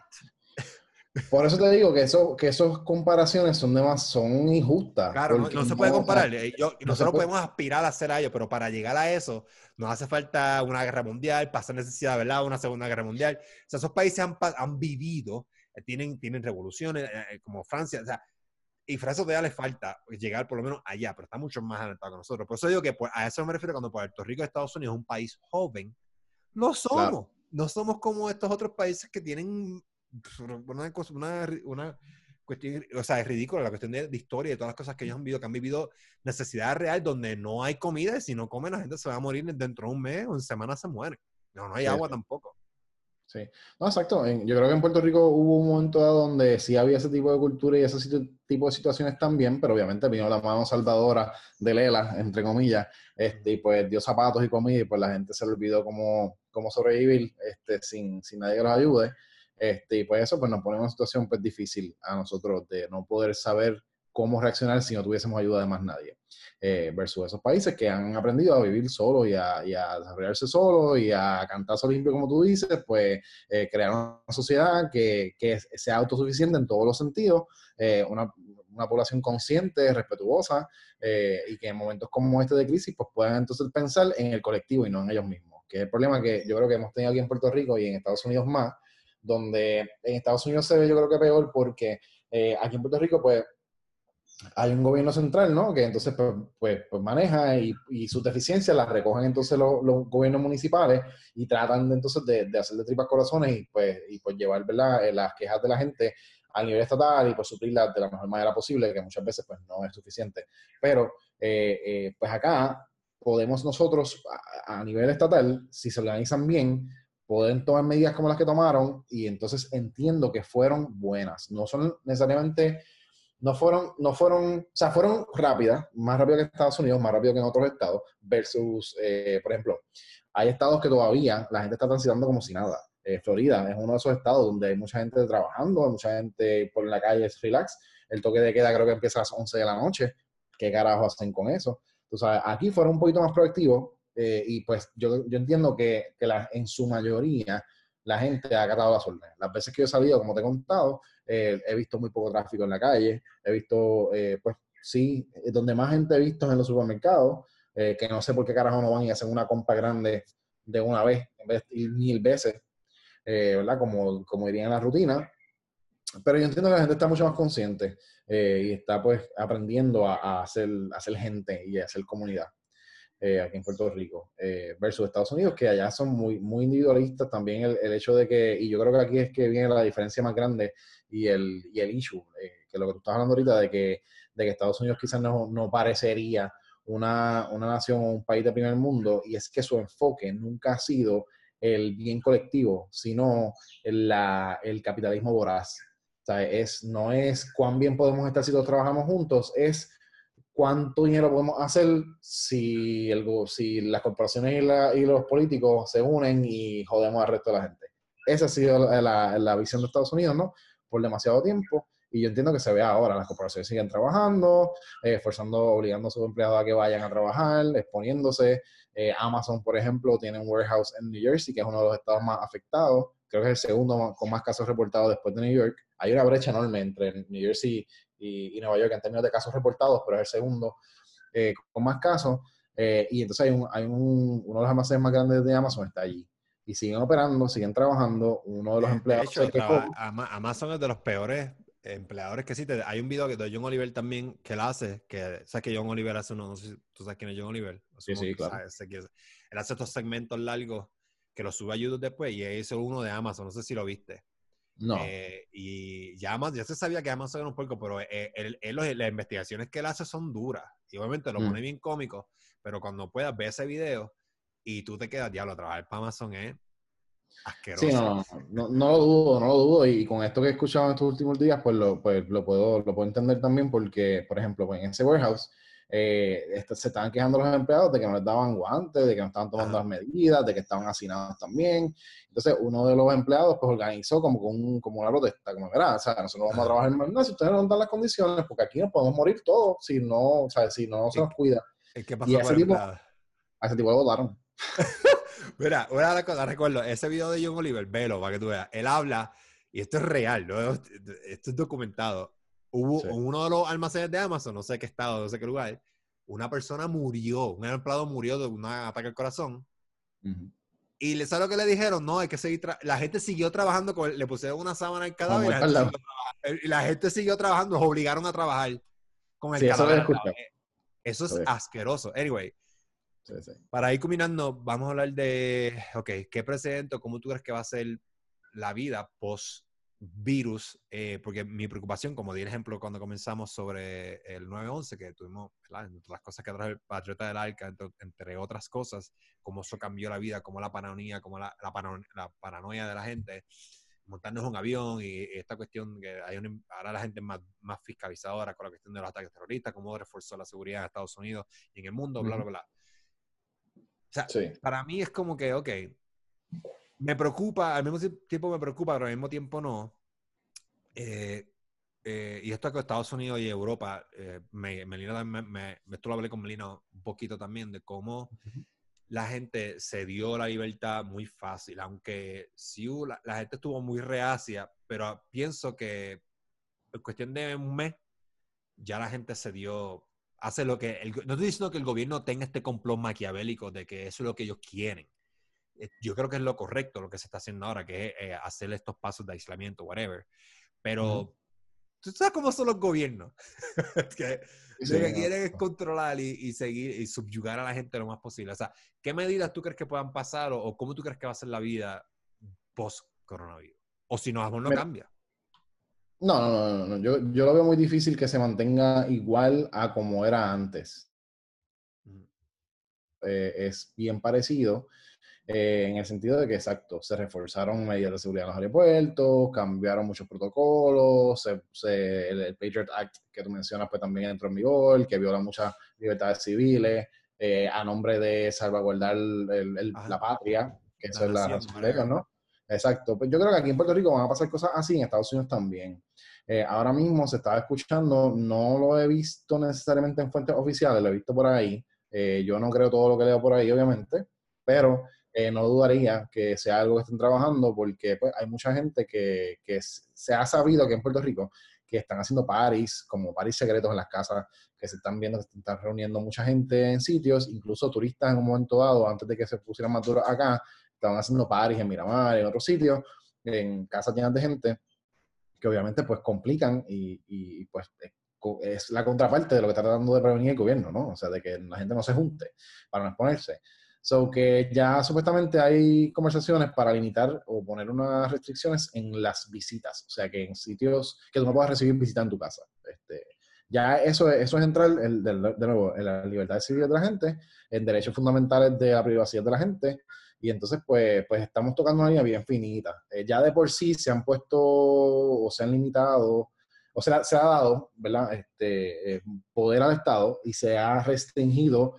por eso te digo que eso, que esas comparaciones son demás, son injustas. Claro, no, se puede comparar. Eh, nosotros podemos aspirar a hacer a ello, pero para llegar a eso nos hace falta una guerra mundial, pasar necesidad, ¿verdad? Una segunda guerra mundial. O sea, esos países han, han vivido, eh, tienen, tienen revoluciones, eh, como Francia, o sea, y Francia todavía le falta llegar por lo menos allá, pero está mucho más adelantado que nosotros. Por eso digo que pues, a eso me refiero cuando Puerto Rico y Estados Unidos es un país joven. No somos. No somos como estos otros países que tienen una, cosa, una, una cuestión, o sea, es ridículo la cuestión de, historia y de todas las cosas que ellos han vivido, que han vivido necesidad real donde no hay comida y si no comen la gente se va a morir dentro de un mes o en semana se muere. No, no hay agua tampoco. Sí, no, exacto. Yo creo que en Puerto Rico hubo un momento donde sí había ese tipo de cultura y ese tipo de situaciones también, pero obviamente vino la mano salvadora de Lela, entre comillas, este, y pues dio zapatos y comida y pues la gente se le olvidó cómo, cómo sobrevivir este, sin, sin nadie que los ayude. Este, y pues eso pues nos pone en una situación pues difícil a nosotros de no poder saber cómo reaccionar si no tuviésemos ayuda de más nadie. Eh, versus esos países que han aprendido a vivir solos y y a desarrollarse solos y a cantar limpio, como tú dices, pues eh, crear una sociedad que, que, sea autosuficiente en todos los sentidos, eh, una, una, población consciente, respetuosa y que en momentos como este de crisis pues puedan entonces pensar en el colectivo y no en ellos mismos, que es el problema que yo creo que hemos tenido aquí en Puerto Rico y en Estados Unidos más, donde en Estados Unidos se ve yo creo que peor porque eh, aquí en Puerto Rico pues hay un gobierno central, ¿no? Que entonces pues, pues, pues maneja y, y, sus deficiencias las recogen entonces los, gobiernos municipales y tratan de, entonces de, de hacer de tripas corazones y pues, y pues llevar. Eh, las quejas de la gente a nivel estatal y pues suplirlas de la mejor manera posible, que muchas veces pues no es suficiente. Pero eh, pues acá podemos nosotros a, a nivel estatal, si se organizan bien, pueden tomar medidas como las que tomaron y entonces entiendo que fueron buenas. No son necesariamente, no fueron, no fueron, o sea, fueron rápidas, más rápidas que Estados Unidos, más rápido que en otros estados, versus, eh, por ejemplo, hay estados que todavía la gente está transitando como si nada. Eh, Florida es uno de esos estados donde hay mucha gente trabajando, mucha gente por la calle es relax. El toque de queda creo que empieza a las 11 de la noche. ¿Qué carajo hacen con eso? Sabes, aquí fueron un poquito más proactivos, eh, y pues yo, yo entiendo que, que en su mayoría la gente ha acatado las órdenes. Las veces que yo he salido, como te he contado, eh, he visto muy poco tráfico en la calle, he visto, eh, pues sí, donde más gente he visto es en los supermercados, que no sé por qué carajo no van y hacen una compra grande de una vez, en vez de mil veces, ¿verdad? Como, como dirían en la rutina. Pero yo entiendo que la gente está mucho más consciente y está pues aprendiendo a, a, hacer, a hacer gente y a hacer comunidad. Eh, aquí en Puerto Rico, eh, versus Estados Unidos, que allá son muy, muy individualistas también el, el, hecho de que, y yo creo que aquí es que viene la diferencia más grande y el, y el issue, eh, lo que tú estás hablando ahorita, de que, de que Estados Unidos quizás no, no parecería una, una nación o un país de primer mundo, y es que su enfoque nunca ha sido el bien colectivo, sino la, el capitalismo voraz. O sea, es, no es cuán bien podemos estar si todos trabajamos juntos, es cuánto dinero podemos hacer si, el, si las corporaciones y, y, los políticos se unen y jodemos al resto de la gente. Esa ha sido la, la, visión de Estados Unidos, ¿no? Por demasiado tiempo. Y yo entiendo que se ve ahora, las corporaciones siguen trabajando, eh, forzando, obligando a sus empleados a que vayan a trabajar, exponiéndose. Eh, Amazon, por ejemplo, tiene un warehouse en New Jersey, que es uno de los estados más afectados. Creo que es el segundo con más casos reportados después de New York. Hay una brecha enorme entre New Jersey y, Nueva York en términos de casos reportados, pero es el segundo eh, con más casos. Eh, y entonces hay, un, hay un, uno de los almacenes más grandes de Amazon está allí. Y siguen operando, siguen trabajando. Uno de los empleados... De hecho, Amazon es de los peores empleadores que existe. Hay un video de John Oliver también que él hace, que sabes que John Oliver hace uno, no sé si tú sabes quién es John Oliver. sí, sí, claro. él hace estos segmentos largos que los sube a YouTube después y hizo uno de Amazon, no sé si lo viste. No. Eh, y ya, ya se sabía que Amazon era un puerco, pero eh, él, las investigaciones que él hace son duras. Y obviamente lo mm. pone bien cómico, pero cuando puedas ver ese video y tú te quedas, diablo, trabajar para Amazon es asqueroso. Sí, no, no, no, lo dudo, no lo dudo. Y con esto que he escuchado en estos últimos días, pues lo, pues lo, puedo, lo puedo entender también porque, por ejemplo, pues en ese warehouse eh, este, se estaban quejando los empleados de que no les daban guantes, de que no estaban tomando las medidas, de que estaban hacinados también. Entonces, uno de los empleados pues organizó como, un, como una protesta, como verá, o sea, nosotros vamos a trabajar en más si ustedes no dan las condiciones, porque aquí nos podemos morir todos si no, o sea, si no se nos cuida. ¿Qué pasó y ese, tipo, a ese tipo lo votaron. Mira, una de las cosas, recuerdo, ese video de John Oliver, velo para que tú veas, él habla, y esto es real, ¿no? esto es documentado, Hubo uno de los almacenes de Amazon, no sé qué estado, no sé qué lugar, una persona murió, un empleado murió de un ataque al corazón. Y le sabe lo que le dijeron, no, hay que seguir, la gente siguió trabajando, con le pusieron una sábana al cadáver y la, gente siguió trabajando, los obligaron a trabajar con el cadáver. Eso, es asqueroso. Anyway, para ir combinando, vamos a hablar de, ok, ¿qué presento? ¿Cómo tú crees que va a ser la vida post virus, eh, porque mi preocupación, como di el ejemplo cuando comenzamos sobre el 9-11, que tuvimos, entre las cosas que trajo el Patriota del Arca, entre, otras cosas, cómo eso cambió la vida, cómo la paranoia, cómo la, la, paranoia de la gente, montarnos un avión y, esta cuestión que hay ahora la gente más, más fiscalizadora con la cuestión de los ataques terroristas, cómo reforzó la seguridad en Estados Unidos y en el mundo, bla, bla, bla. O sea, para mí es como que, ok, me preocupa, al mismo tiempo me preocupa, pero al mismo tiempo no. Eh, eh, y esto que Estados Unidos y Europa, eh, me, Melina, me, esto lo hablé con Melina un poquito también, de cómo la gente se dio la libertad muy fácil, aunque sí la, la gente estuvo muy reacia, pero pienso que en cuestión de un mes, ya la gente se dio, hace lo que, no estoy diciendo que el gobierno tenga este complot maquiavélico de que eso es lo que ellos quieren, yo creo que es lo correcto lo que se está haciendo ahora, que es eh, hacer estos pasos de aislamiento, whatever. Pero tú sabes cómo son los gobiernos. que lo que quieren es controlar y, seguir y subyugar a la gente lo más posible. O sea, ¿qué medidas tú crees que puedan pasar o, cómo tú crees que va a ser la vida post-coronavirus? O si no, no cambia. No, no, no, no. Yo, yo, lo veo muy difícil que se mantenga igual a como era antes. Eh, es bien parecido. Eh, en el sentido de que, exacto, se reforzaron medidas de seguridad en los aeropuertos, cambiaron muchos protocolos, el, Patriot Act que tú mencionas pues también entró en vigor, que viola muchas libertades civiles eh, a nombre de salvaguardar la patria, que eso es la razón ¿no? Exacto, pues yo creo que aquí en Puerto Rico van a pasar cosas así, en Estados Unidos también. Eh, ahora mismo se estaba escuchando, no lo he visto necesariamente en fuentes oficiales, lo he visto por ahí. yo no creo todo lo que leo por ahí, obviamente, pero eh, no dudaría que sea algo que estén trabajando porque pues, hay mucha gente que, se ha sabido que en Puerto Rico que están haciendo paris, como paris secretos en las casas, que se están viendo que se están reuniendo mucha gente en sitios, incluso turistas en un momento dado, antes de que se pusieran más duros acá, estaban haciendo paris en Miramar, en otros sitios, en casas llenas de gente, que obviamente pues complican y, y pues es la contraparte de lo que está tratando de prevenir el gobierno, ¿no? O sea, de que la gente no se junte para no exponerse. So que ya supuestamente hay conversaciones para limitar o poner unas restricciones en las visitas, o sea que en sitios que tú no puedas recibir visita en tu casa. Este, ya eso, eso es entrar, el, de, nuevo, en la libertad civil de la gente, en derechos fundamentales de la privacidad de la gente, y entonces pues, pues estamos tocando una línea bien finita. Eh, ya de por sí se han puesto o se han limitado o sea, se ha dado, ¿verdad? Este, eh, poder al Estado y se ha restringido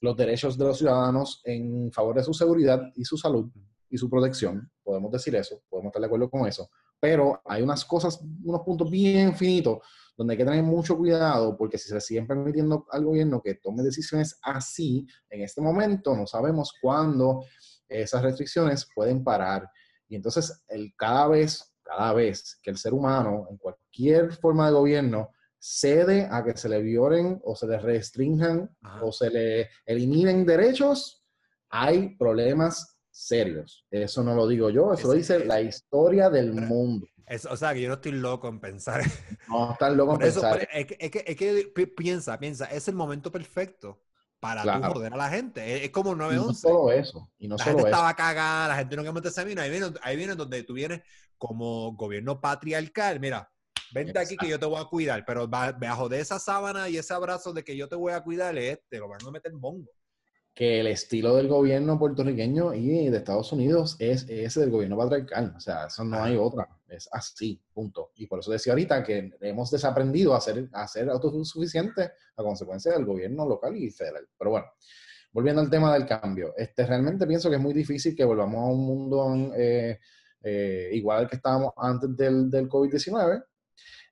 los derechos de los ciudadanos en favor de su seguridad y su salud y su protección. Podemos decir eso, podemos estar de acuerdo con eso. Pero hay unas cosas, unos puntos bien finitos donde hay que tener mucho cuidado porque si se le siguen permitiendo al gobierno que tome decisiones así, en este momento no sabemos cuándo esas restricciones pueden parar. Y entonces, el, cada vez cada vez que el ser humano, en cualquier forma de gobierno, cede a que se le violen o se le restrinjan o se le eliminen derechos, hay problemas serios. Eso no lo digo yo, eso lo dice la historia del mundo. o sea, que yo no estoy loco en pensar. No, estás loco en pensar. Es que, es, que, piensa, piensa, es el momento perfecto para tú joder a la gente. Es, como 9 No solo eso. Y no la solo gente estaba cagada, la gente no quería meterse a Ahí viene, ahí viene donde tú vienes como gobierno patriarcal. Mira, vente aquí que yo te voy a cuidar, pero bajo de esa sábana y ese abrazo de que yo te voy a cuidar, te lo van a meter en bongo que el estilo del gobierno puertorriqueño y de Estados Unidos es ese del gobierno patriarcal. O sea, eso no hay otra. Es así, punto. Y por eso decía ahorita que hemos desaprendido a ser, a ser autosuficientes a consecuencia del gobierno local y federal. Pero bueno, volviendo al tema del cambio. Este, realmente pienso que es muy difícil que volvamos a un mundo eh, eh, igual al que estábamos antes del, del COVID-19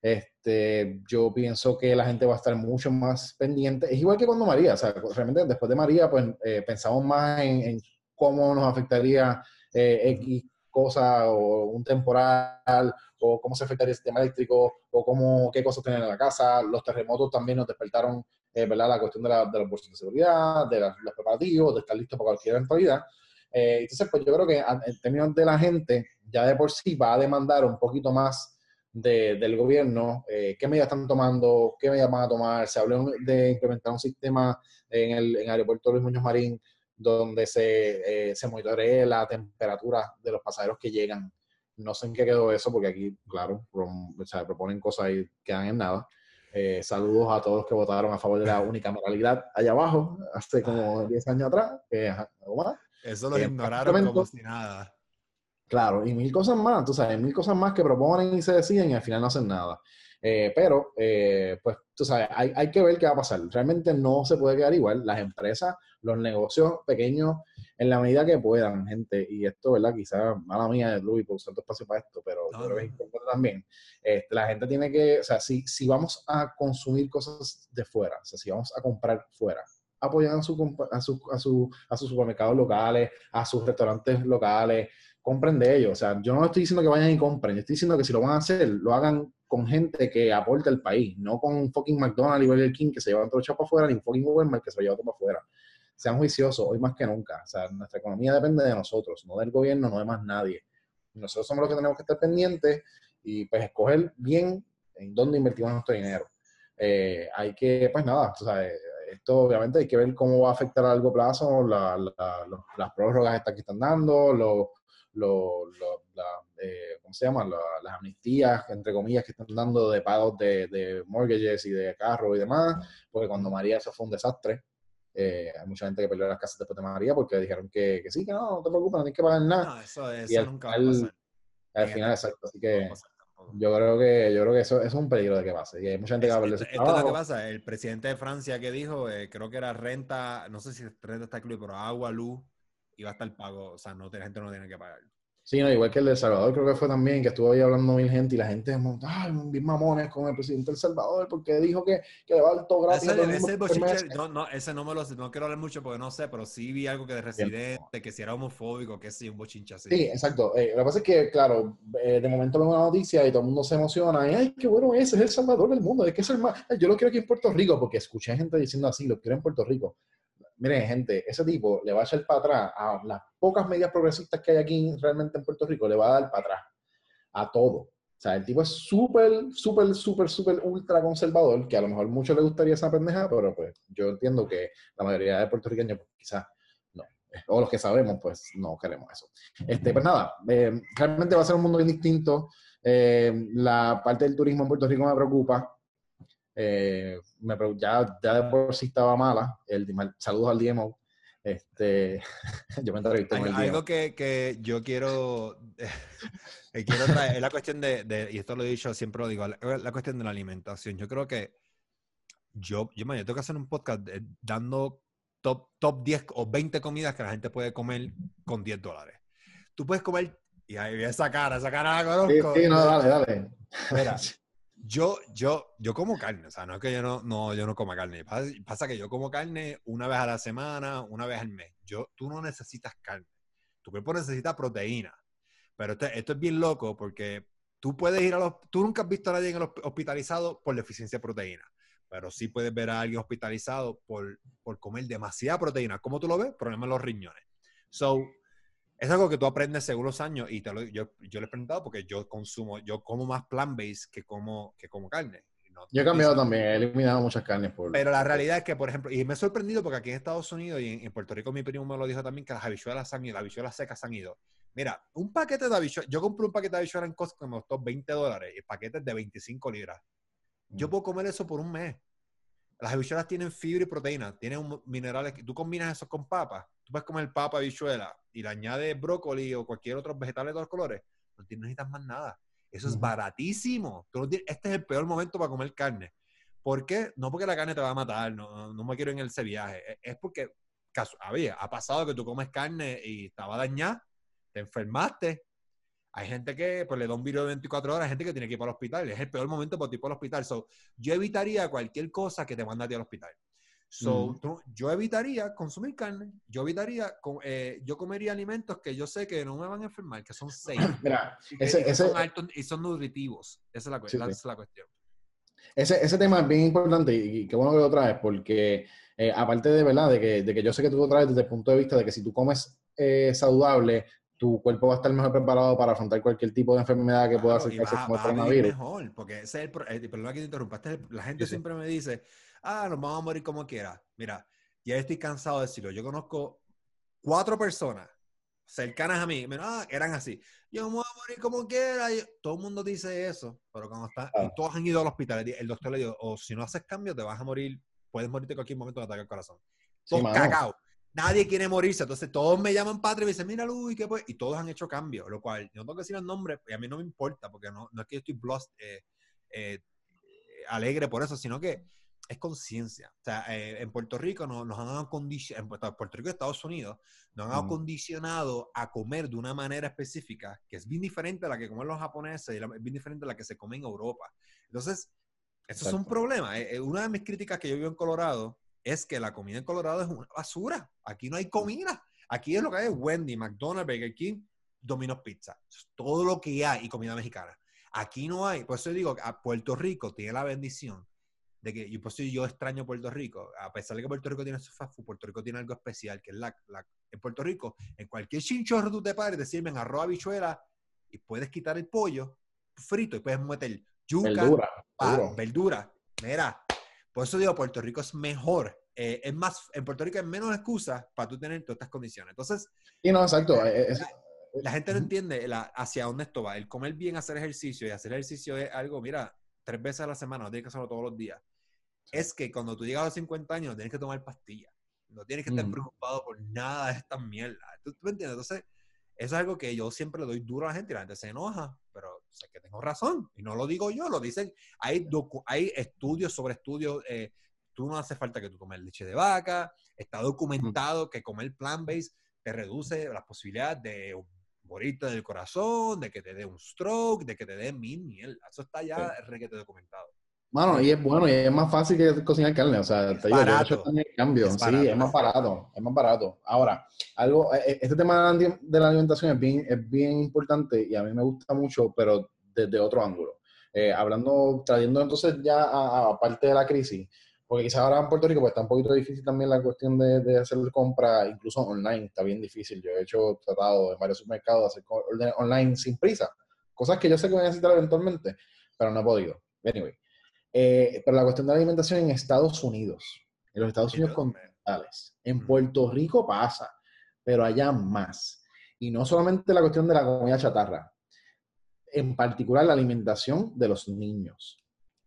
este, yo pienso que la gente va a estar mucho más pendiente. Es igual que cuando María, o sea, realmente después de María, pues eh, pensamos más en, cómo nos afectaría eh, X cosa o un temporal o cómo se afectaría el sistema eléctrico o cómo, qué cosas tener en la casa. Los terremotos también nos despertaron, eh, ¿verdad? La cuestión de, la, de los bolsos de seguridad, de los preparativos, de estar listo para cualquier eventualidad. entonces, pues yo creo que en términos de la gente, ya de por sí va a demandar un poquito más del gobierno, eh, qué medidas están tomando, qué medidas van a tomar. Se habló de implementar un sistema en el, en aeropuerto Luis Muñoz Marín donde se, eh, se monitoree la temperatura de los pasajeros que llegan. No sé en qué quedó eso, porque aquí, claro, proponen cosas y quedan en nada. Eh, saludos a todos los que votaron a favor de la única moralidad allá abajo, hace como 10 años atrás. Eso lo ignoraron como si nada. Claro, y mil cosas más, tú sabes, mil cosas más que proponen y se deciden y al final no hacen nada. Eh, pero, eh, pues, tú sabes, hay, hay, que ver qué va a pasar. Realmente no se puede quedar igual. Las empresas, los negocios pequeños, en la medida que puedan, gente, y esto, ¿verdad? Quizás, mala mía de Luis, por usar tu espacio para esto, pero es importante también. Este, la gente tiene que, o sea, si, si vamos a consumir cosas de fuera, o sea, si vamos a comprar fuera, apoyan a, su, a, su, a, su, a sus supermercados locales, a sus restaurantes locales, compren de ellos. O sea, yo no estoy diciendo que vayan y compren, yo estoy diciendo que si lo van a hacer, lo hagan con gente que aporte al país, no con fucking McDonald's y Burger King que se llevan todo echado para afuera, ni fucking Walmart que se lo lleva todo para afuera. Sean juiciosos, hoy más que nunca. O sea, nuestra economía depende de nosotros, no del gobierno, no de más nadie. Nosotros somos los que tenemos que estar pendientes y pues escoger bien en dónde invertimos nuestro dinero. Eh, hay que, pues nada, o sea, esto obviamente hay que ver cómo va a afectar a largo plazo las prórrogas estas que están dando, los lo, la, eh, ¿cómo se llama? las amnistías, entre comillas, que están dando de pagos de, de mortgages y de carros y demás, porque cuando María eso fue un desastre. Eh, hay mucha gente que perdió las casas después de María porque dijeron que, que sí, que no, no te preocupes, no tienes que pagar nada. No, eso, eso y al nunca va a pasar. Al final, exacto. Así que yo creo que yo creo que eso, es un peligro de que pase. Y hay mucha gente que va a perder Esto es lo que pasa. El presidente de Francia que dijo, eh, creo que era renta, no sé si renta está incluido, pero agua, luz, iba a estar pago. O sea, no, la gente no tiene que pagar. Sí, no, igual que el de El Salvador, creo que fue también, que estuvo ahí hablando mil gente y la gente, ay, bien mamones con el presidente del Salvador porque dijo que, que le va a todo gratis. Ese, ese no, no, ese no me lo no quiero hablar mucho porque no sé, pero sí vi algo que de residente, que si era homofóbico, que sí, un bochincha así. Sí, exacto. Eh, lo que pasa es que, claro, eh, de momento veo una noticia y todo el mundo se emociona y, ay, qué bueno ese es el Salvador del mundo, es que es el más, yo lo quiero aquí en Puerto Rico porque escuché gente diciendo así, lo quiero en Puerto Rico miren, gente, ese tipo le va a echar para atrás a las pocas medidas progresistas que hay aquí realmente en Puerto Rico, le va a dar para atrás a todo. O sea, el tipo es súper, súper, súper, súper ultra conservador, que a lo mejor mucho le gustaría esa pendeja, pero pues yo entiendo que la mayoría de puertorriqueños pues, quizás no. o los que sabemos, pues no queremos eso. Este, pues nada, eh, realmente va a ser un mundo bien distinto. Eh, la parte del turismo en Puerto Rico me preocupa. Eh, me, ya, ya de por sí estaba mala. El, saludos al DMO. Este, yo me entrevisté con el Algo que, que, yo quiero, quiero traer es la cuestión de, y esto lo he dicho, siempre lo digo, la, cuestión de la alimentación. Yo creo que yo, yo, yo tengo que hacer un podcast dando top, top 10 o 20 comidas que la gente puede comer con 10 dólares. Tú puedes comer, y ahí esa cara, esa cara la conozco. Sí, no, dale, dale. Mira, yo, yo, yo como carne, o sea, no es que yo no, no, yo no coma carne. Pasa, que yo como carne una vez a la semana, una vez al mes. Yo, tú no necesitas carne. Tu cuerpo necesita proteína. Pero esto, esto es bien loco porque tú puedes ir a los... Tú nunca has visto a nadie hospitalizado por deficiencia de proteína pero sí puedes ver a alguien hospitalizado por, por comer demasiada proteína. ¿Cómo tú lo ves? Problema en los riñones. So, es algo que tú aprendes según los años y te lo, yo, yo le he preguntado porque yo consumo, yo como más plant-based que como, que como carne. yo he cambiado también, he eliminado muchas carnes. Por, pero la realidad es que, por ejemplo, y me he sorprendido porque aquí en Estados Unidos y en, Puerto Rico mi primo me lo dijo también que las habichuelas han ido, las habichuelas secas han ido. Mira, un paquete de habichuelas, yo compré un paquete de habichuelas en Costco que me costó 20 dólares y el paquete es de 25 libras. Yo puedo comer eso por un mes. Las habichuelas tienen fibra y proteína, tienen minerales. Tú combinas eso con papas. Tú puedes comer papa, habichuela y le añades brócoli o cualquier otro vegetal de todos colores. No necesitas más nada. Eso es baratísimo. este es el peor momento para comer carne. ¿Por qué? No porque la carne te va a matar, no, no me quiero en ese viaje. E, es porque había, ha pasado que tú comes carne y estaba dañada, te enfermaste, hay gente que pues, le da un virus de 24 horas, hay gente que tiene que ir para el hospital. Es el peor momento para ir para el hospital. So, yo evitaría cualquier cosa que te mande a ti al hospital. So, yo evitaría consumir carne, yo evitaría, eh, yo comería alimentos que yo sé que no me van a enfermar, que son safe. Mira, ese, son altos y son nutritivos. Esa es la, cuestión. Ese, ese, tema es bien importante y, qué bueno que lo traes, porque eh, aparte de verdad, de que, de que yo sé que tú lo traes desde el punto de vista de que si tú comes eh, saludable, tu cuerpo va a estar mejor preparado para afrontar cualquier tipo de enfermedad que pueda acercarse como el coronavirus. mejor, porque ese es el, el problema que te interrumpaste. La gente siempre me dice, ah, nos vamos a morir como quiera. Mira, ya estoy cansado de decirlo. Yo conozco cuatro personas cercanas a mí, ah, eran así. Yo me voy a morir como quiera. todo el mundo dice eso, pero cuando está, y todos han ido al hospital, el doctor le dijo, o si no haces cambio, te vas a morir, puedes morirte en cualquier momento de ataque al corazón. Todo cagao nadie quiere morirse. Entonces todos me llaman padre y me dicen, mira Luis, ¿qué pues? Y todos han hecho cambios, lo cual yo no tengo que decir el nombre y a mí no me importa porque no, no es que yo estoy blust, eh, eh, alegre por eso, sino que es conciencia. O sea, eh, en Puerto Rico nos, nos han acondicionado, en Puerto Rico y Estados Unidos, nos han acondicionado a comer de una manera específica que es bien diferente a la que comen los japoneses y es bien diferente a la que se come en Europa. Entonces, eso es un problema. una de mis críticas que yo vivo en Colorado es que la comida en Colorado es una basura. Aquí no hay comida. Aquí es lo que hay Wendy, McDonald's, Burger King, Domino's Pizza. todo lo que hay y comida mexicana. Aquí no hay. Por eso digo que a Puerto Rico tiene la bendición de que, y por eso yo extraño Puerto Rico. A pesar de que Puerto Rico tiene su fast food, Puerto Rico tiene algo especial, que es la, en Puerto Rico, en cualquier chinchorro tú te pares, te sirven arroz, habichuela y puedes quitar el pollo frito y puedes meter yuca, verdura, verdura. Mira, por eso digo, Puerto Rico es mejor. Eh, es más, en Puerto Rico hay menos excusas para tú tener todas estas condiciones. Entonces, y no, exacto. Eh, la, gente no entiende hacia dónde esto va. El comer bien, hacer ejercicio y hacer ejercicio es algo, mira, tres veces a la semana, no tienes que hacerlo todos los días. Es que cuando tú llegas a los 50 años, tienes que tomar pastillas. No tienes que estar preocupado por nada de estas mierdas. ¿Tú, me entiendes? Entonces, eso es algo que yo siempre le doy duro a la gente y la gente se enoja, pero sé que tengo razón. Y no lo digo yo, lo dicen. Hay, hay estudios sobre estudios. Eh, tú no hace falta que tú comas leche de vaca. Está documentado que comer plant-based te reduce las posibilidades de morirte del corazón, de que te dé un stroke, de que te dé mil miel. Eso está ya sí. requete documentado. Mano, y es bueno, y es más fácil que cocinar carne. O sea, te digo, yo he hecho cambio. sí, es más barato, es más barato. Ahora, algo, e, e, este tema de la alimentación es bien, es bien importante y a mí me gusta mucho, pero desde otro ángulo. Eh, hablando, trayendo entonces ya a, parte de la crisis, porque quizás ahora en Puerto Rico pues, está un poquito difícil también la cuestión de, de hacer compra, incluso online, está bien difícil. Yo he hecho tratado en varios supermercados de hacer online sin prisa, cosas que yo sé que voy a necesitar eventualmente, pero no he podido. Anyway. Eh, pero la cuestión de la alimentación en Estados Unidos, en los Estados Unidos continentales, en Puerto Rico pasa, pero haya más. Y no solamente la cuestión de la comida chatarra, en particular la alimentación de los niños.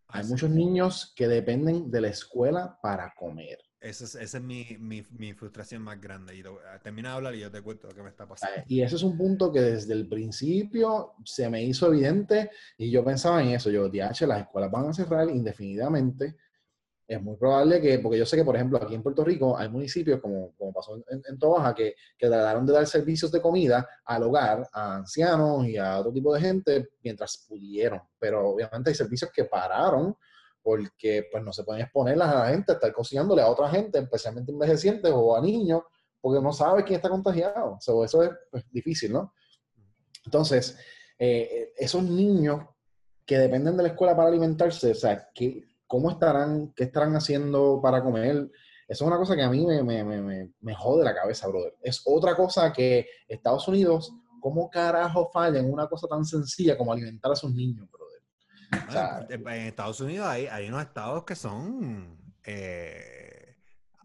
Hay muchos niños que dependen de la escuela para comer. Esa es, mi, frustración más grande. Y ah, termina de hablar y yo te cuento lo que me está pasando. Y ese es un punto que desde el principio se me hizo evidente y yo pensaba en eso. Yo, DH, las escuelas van a cerrar indefinidamente es muy probable que, porque yo sé que, por ejemplo, aquí en Puerto Rico hay municipios, como, como pasó en, en Tobaja, que, que trataron de dar servicios de comida al hogar, a ancianos y a otro tipo de gente mientras pudieron. Pero obviamente hay servicios que pararon porque pues no se pueden exponer a la gente estar cocinándole a otra gente, especialmente envejecientes o a niños, porque no sabe quién está contagiado. eso es pues, difícil, ¿no? Entonces, eh, esos niños que dependen de la escuela para alimentarse, o sea, que cómo estarán, qué estarán haciendo para comer. Eso es una cosa que a mí me, me, me, me jode la cabeza, brother. Es otra cosa que Estados Unidos, ¿cómo carajo falla en una cosa tan sencilla como alimentar a sus niños, brother? en Estados Unidos hay, hay unos estados que son eh,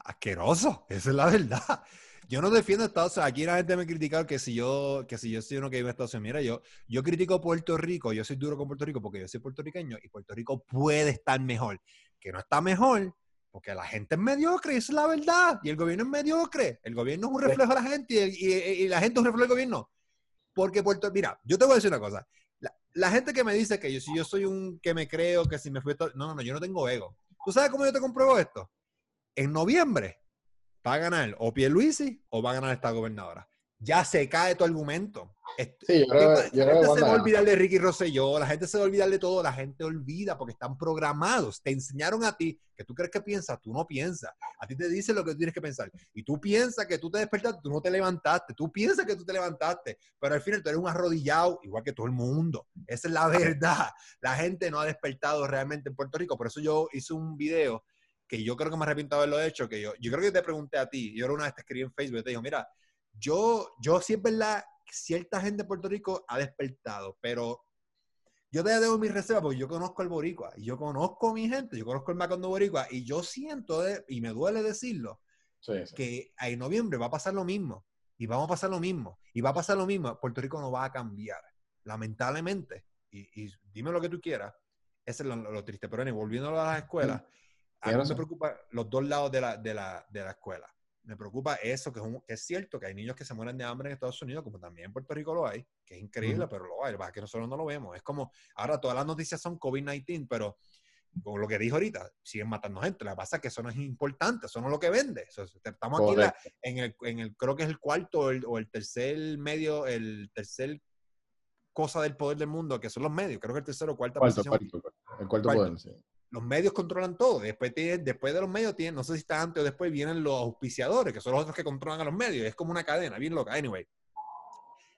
asquerosos, esa es la verdad. Yo no defiendo a Estados Unidos. Aquí la gente me ha criticado que si yo, que si yo soy uno que vive en Estados Unidos. Mira, yo, yo critico Puerto Rico, yo soy duro con Puerto Rico porque yo soy puertorriqueño y Puerto Rico puede estar mejor. Que no está mejor porque la gente es mediocre, esa es la verdad. Y el gobierno es mediocre. El gobierno es un reflejo de la gente y, y, la gente es un reflejo del gobierno. Porque Puerto mira, yo te voy a decir una cosa. La, gente que me dice que yo, si yo soy un que me creo, que si me fui... No, no, no, yo no tengo ego. ¿Tú sabes cómo yo te compruebo esto? En noviembre, va a ganar o Pierluisi o va a ganar esta gobernadora. Ya se cae tu argumento. Sí, yo creo, la gente se va a olvidar de Ricky Rosselló, la gente se va a olvidar de todo, la gente olvida porque están programados. Te enseñaron a ti que tú crees que piensas, tú no piensas. A ti te dicen lo que tú tienes que pensar. Y tú piensas que tú te despertaste, tú no te levantaste. Tú piensas que tú te levantaste, pero al final tú eres un arrodillado igual que todo el mundo. Esa es la verdad. La gente no ha despertado realmente en Puerto Rico. Por eso yo hice un video que yo creo que me arrepiento de haberlo hecho, que yo, yo creo que te pregunté a ti, yo una vez te escribí en Facebook y te digo, mira, yo, yo sí es verdad, cierta gente de Puerto Rico ha despertado, pero yo te debo mi reserva porque yo conozco al boricua, y yo conozco a mi gente, yo conozco el Macondo boricua, y yo siento, y me duele decirlo, que en noviembre va a pasar lo mismo, y vamos a pasar lo mismo, y va a pasar lo mismo, Puerto Rico no va a cambiar, lamentablemente, y, dime lo que tú quieras, eso es lo, triste, pero bueno, volviendo a las escuelas, a mí me preocupa los dos lados de la, de la, de la escuela. Me preocupa eso, que es, que es, cierto que hay niños que se mueren de hambre en Estados Unidos, como también en Puerto Rico lo hay, que es increíble, pero lo hay. que nosotros no lo vemos. Es como, ahora todas las noticias son COVID-19, pero como lo que dijo ahorita, siguen matando gente. Lo que pasa es que eso no es importante, eso no es lo que vende. estamos aquí en, el, en el, creo que es el cuarto o el, o el tercer medio, el tercer cosa del poder del mundo, que son los medios. Creo que el tercero o cuarta posición. el cuarto, poder, sí los medios controlan todo. Después, después de los medios, tienen, no sé si está antes o después, vienen los auspiciadores, que son los otros que controlan a los medios. Es como una cadena, bien loca. Anyway,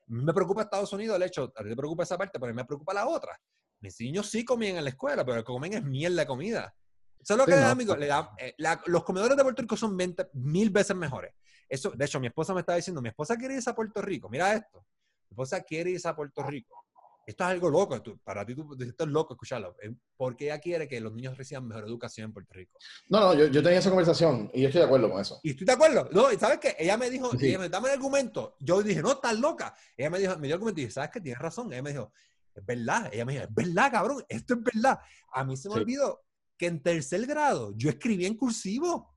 me preocupa Estados Unidos el hecho, a ti te preocupa esa parte, pero a mí me preocupa la otra. Mis niños sí comían en la escuela, pero lo que comen es miel de comida. Eso es lo que amigo, le da, eh, los comedores de Puerto Rico son 20, mil veces mejores. Eso, de hecho, mi esposa me estaba diciendo, mi esposa quiere irse a Puerto Rico. Mira esto. Mi esposa quiere irse a Puerto Rico esto es algo loco, para ti tú, esto es loco escucharlo. Eh, ¿Por qué ella quiere que los niños reciban mejor educación en Puerto Rico? No, no, yo, yo tenía esa conversación y yo estoy de acuerdo con eso. Y estoy de acuerdo. No, ¿sabes qué? Ella me dijo, ella me dame el argumento. Yo dije, no, estás loca. Ella me dijo, me dio el argumento y dije, ¿sabes qué? Tienes razón. Ella me dijo, es verdad. Ella me dijo, es verdad, cabrón, esto es verdad. A mí se me olvidó que en tercer grado yo escribía en cursivo.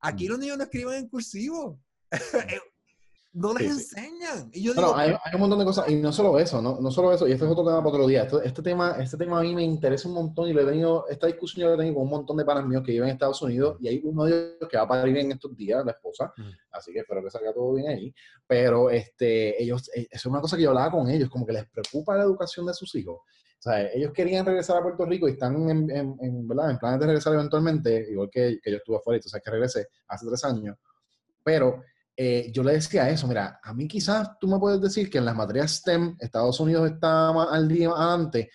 Aquí mm. los niños no escriben en cursivo. No les enseñan. Y yo digo, hay, un montón de cosas, y no solo eso, no, no solo eso, y este es otro tema para otro día. Este, tema, este tema a mí me interesa un montón y lo he tenido, esta discusión yo la he tenido con un montón de panas míos que viven en Estados Unidos y hay uno de ellos que va a parir en estos días, la esposa, así que espero que salga todo bien ahí. Pero este, ellos, eh, es una cosa que yo hablaba con ellos, como que les preocupa la educación de sus hijos. O sea, ellos querían regresar a Puerto Rico y están en, en, en ¿verdad? en planes de regresar eventualmente, igual que, que yo estuve afuera, entonces que regresé hace tres años. Pero eh, yo le decía eso, mira, a mí quizás tú me puedes decir que en las materias STEM Estados Unidos está más al día adelante,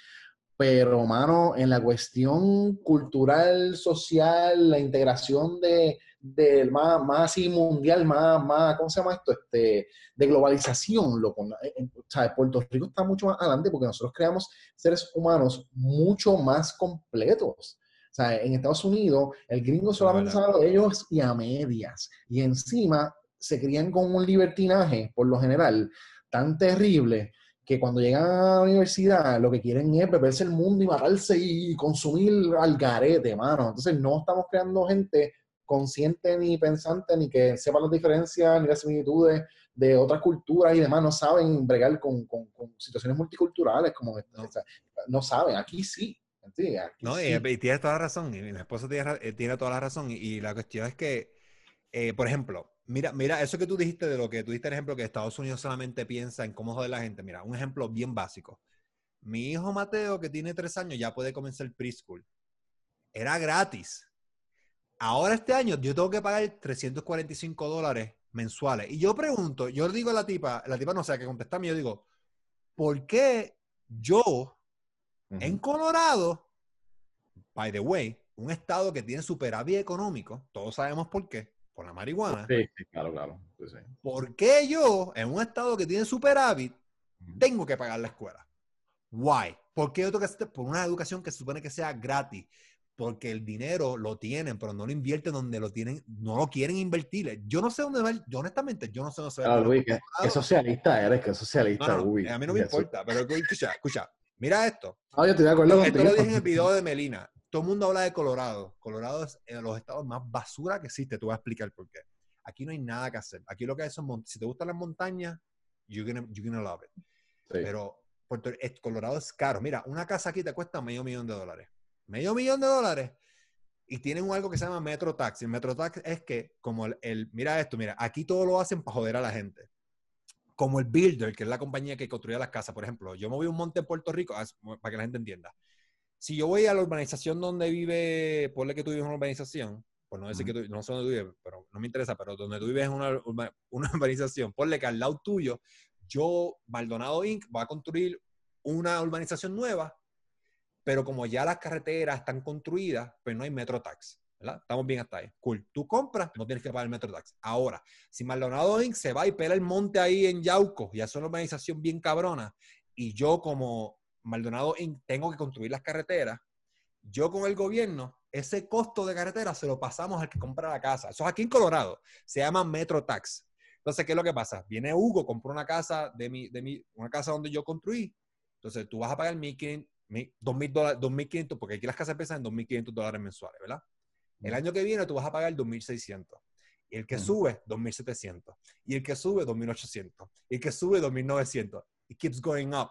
pero, mano, en la cuestión cultural, social, la integración de, de más, más así mundial, más, más, ¿cómo se llama esto? Este, de globalización, loco. O sea, Puerto Rico está mucho más adelante porque nosotros creamos seres humanos mucho más completos. O sea, en Estados Unidos, el gringo solamente sabe de ellos y a medias. Y encima se crían con un libertinaje, por lo general, tan terrible que cuando llegan a la universidad lo que quieren es beberse el mundo y matarse y consumir al garete, mano. Entonces no estamos creando gente consciente ni pensante, ni que sepa las diferencias ni las similitudes de otras culturas y demás, no saben bregar con, con, situaciones multiculturales como esta. no saben, aquí sí. no, Y, tienes toda la razón, y mi tiene, eh, tiene toda la razón, y, la cuestión es que, eh, por ejemplo, mira, mira, eso que tú dijiste de lo que tú diste el ejemplo que Estados Unidos solamente piensa en cómo joder la gente, mira, un ejemplo bien básico. Mi hijo Mateo, que tiene tres años, ya puede comenzar el preschool. Era gratis. Ahora este año yo tengo que pagar 345 dólares mensuales. Y yo pregunto, yo le digo a la tipa, la tipa no sabe qué contestarme, yo digo, ¿por qué yo en Colorado, by the way, un estado que tiene superávit económico, todos sabemos por qué, por la marihuana. Sí, claro, claro. ¿Por qué yo, en un estado que tiene superávit, tengo que pagar la escuela? Why? ¿Por qué yo tengo que por una educación que se supone que sea gratis? porque el dinero lo tienen, pero no lo invierten donde lo tienen, no lo quieren invertir. Yo no sé dónde va, yo honestamente, yo no sé dónde va. Claro, Luis, que, socialista eres, que socialista, no, A mí no me importa, pero escucha, escucha, mira esto. Ah, yo estoy de acuerdo Esto lo dije en el video de Melina. Todo el mundo habla de Colorado. Colorado es de los estados más basura que existe. Te voy a explicar por qué. Aquí no hay nada que hacer. Aquí lo que hay son, si te gustan las montañas, you're gonna, you're gonna love it. Pero Puerto, Colorado es caro. Mira, una casa aquí te cuesta medio millón de dólares medio millón de dólares y tienen algo que se llama Metro Tax. El Metro Tax es que, como el, mira esto, mira, aquí todo lo hacen para joder a la gente. Como el Builder, que es la compañía que construye las casas, por ejemplo. Yo a un monte en Puerto Rico, para que la gente entienda. Si yo voy a la urbanización donde vive, ponle que tú vives en una urbanización, pues no decir que tú, no sé dónde tú vives, pero no me interesa, pero donde tú vives en una, una urbanización, ponle que al lado tuyo, yo, Maldonado Inc., va a construir una urbanización nueva pero como ya las carreteras están construidas, pues no hay metro tax. ¿verdad? Estamos bien hasta ahí. Cool. Tú compras, no tienes que pagar el metro tax. Ahora, si Maldonado Inc. se va y pela el monte ahí en Yauco, y hace una organización bien cabrona, y yo como Maldonado tengo que construir las carreteras, yo con el gobierno, ese costo de carretera se lo pasamos al que compra la casa. Eso es aquí en Colorado. Se llama Metro Tax. Entonces, ¿qué es lo que pasa? Viene Hugo, compró una casa de mi, de mi, una casa donde yo construí. Entonces, tú vas a pagar 1.500 2.500, porque aquí las casas empiezan en 2.500 dólares mensuales, ¿verdad? El año que viene tú vas a pagar 2.600. Y el que sube, 2.700. Y el que sube, 2.800. Y el que sube, 2.900. Y keeps going up.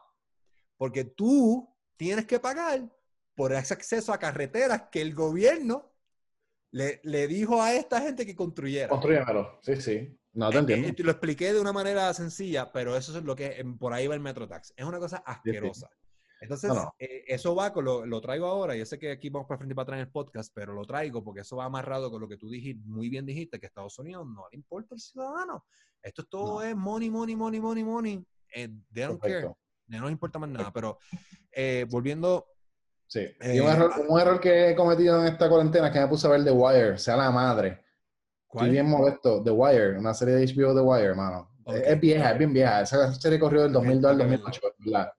Porque tú tienes que pagar por ese acceso a carreteras que el gobierno le, le dijo a esta gente que construyera. Construyémelo, sí, sí. No te eh, entiendo. Eh, te lo expliqué de una manera sencilla, pero eso es lo que por ahí va el Metro Tax. Es una cosa asquerosa. Entonces, eh, eso va con lo, lo, traigo ahora. Yo sé que aquí vamos para frente y para atrás en el podcast, pero lo traigo porque eso va amarrado con lo que tú dijiste, muy bien dijiste, que Estados Unidos no le importa el ciudadano. Esto todo es money, money, money, money, money. Eh, they don't care. No nos importa más nada. Pero eh, volviendo. Sí. y un error, un error, que he cometido en esta cuarentena es que me puse a ver The Wire, sea la madre. ¿Cuál? Estoy bien molesto. The Wire, una serie de HBO The Wire, hermano. Es, vieja, es bien vieja. Esa serie corrió del 2002 al 2008, ¿verdad?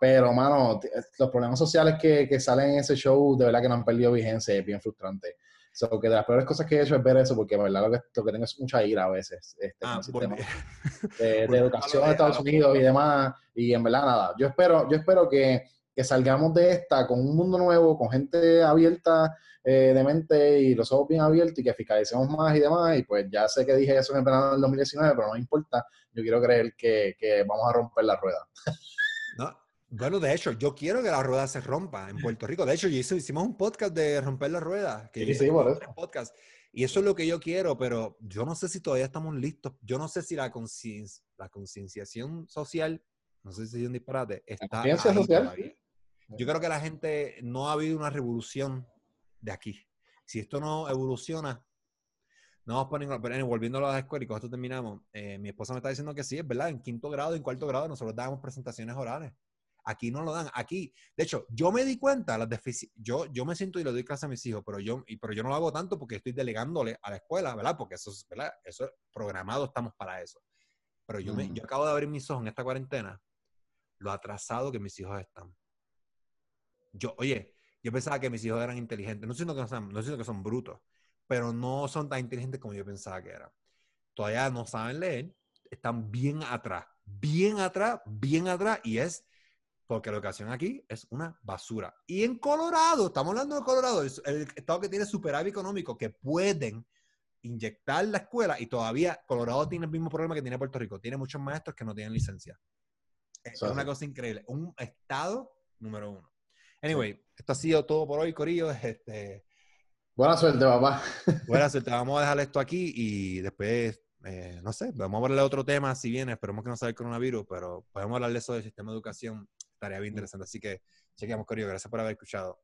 Pero, mano, los problemas sociales que, que, salen en ese show, de verdad que no han perdido vigencia, es bien frustrante. So, que de las peores cosas que he hecho es ver eso, porque de verdad lo que, lo que tengo es mucha ira a veces. Este, ah, sistema de, de educación de Estados Unidos y demás. Y en verdad, nada. Yo espero, yo espero que, que salgamos de esta con un mundo nuevo, con gente abierta eh, de mente y los ojos bien abiertos y que fiscalicemos más y demás. Y pues ya sé que dije eso en el verano del 2019, pero no importa. Yo quiero creer que, que vamos a romper la rueda. No, bueno, de hecho, yo quiero que la rueda se rompa en Puerto Rico. De hecho, hicimos un podcast de romper la rueda. Que sí, sí, bueno. podcast. Y eso es lo que yo quiero, pero yo no sé si todavía estamos listos. Yo no sé si la, la concienciación social, no sé si es un disparate, está ahí social? Yo creo que la gente no ha habido una revolución de aquí. Si esto no evoluciona, no vamos a poner, pero volviendo a las escuelas y con esto terminamos, eh, mi esposa me está diciendo que sí, es verdad, en quinto grado, en cuarto grado, nosotros dábamos presentaciones orales. Aquí no lo dan. Aquí, de hecho, yo me di cuenta, las yo, yo me siento y le doy clase a mis hijos, pero yo, y, pero yo no lo hago tanto porque estoy delegándole a la escuela, ¿verdad? Porque eso es, ¿verdad? Eso es programado, estamos para eso. Pero yo, me, yo acabo de abrir mis ojos en esta cuarentena, lo atrasado que mis hijos están. Yo, oye, yo pensaba que mis hijos eran inteligentes. No siento que, no, son, no siento que son brutos, pero no son tan inteligentes como yo pensaba que eran. todavía no saben leer, están bien atrás, bien atrás, bien atrás, y es porque la educación aquí es una basura. Y en Colorado, estamos hablando de Colorado, el estado que tiene superávit económico, que pueden inyectar la escuela y todavía Colorado tiene el mismo problema que tiene Puerto Rico. Tiene muchos maestros que no tienen licencia. Es una cosa increíble. Un estado número uno. Anyway, esto ha sido todo por hoy, Corillo. Este, Buena suerte, papá. Buena suerte. Vamos a dejar esto aquí y después, eh, no sé, vamos a hablar de otro tema si viene. Esperemos que no sea el coronavirus, pero podemos hablar de eso del sistema de educación. Estaría bien interesante. Así que chequeamos, Corillo. Gracias por haber escuchado.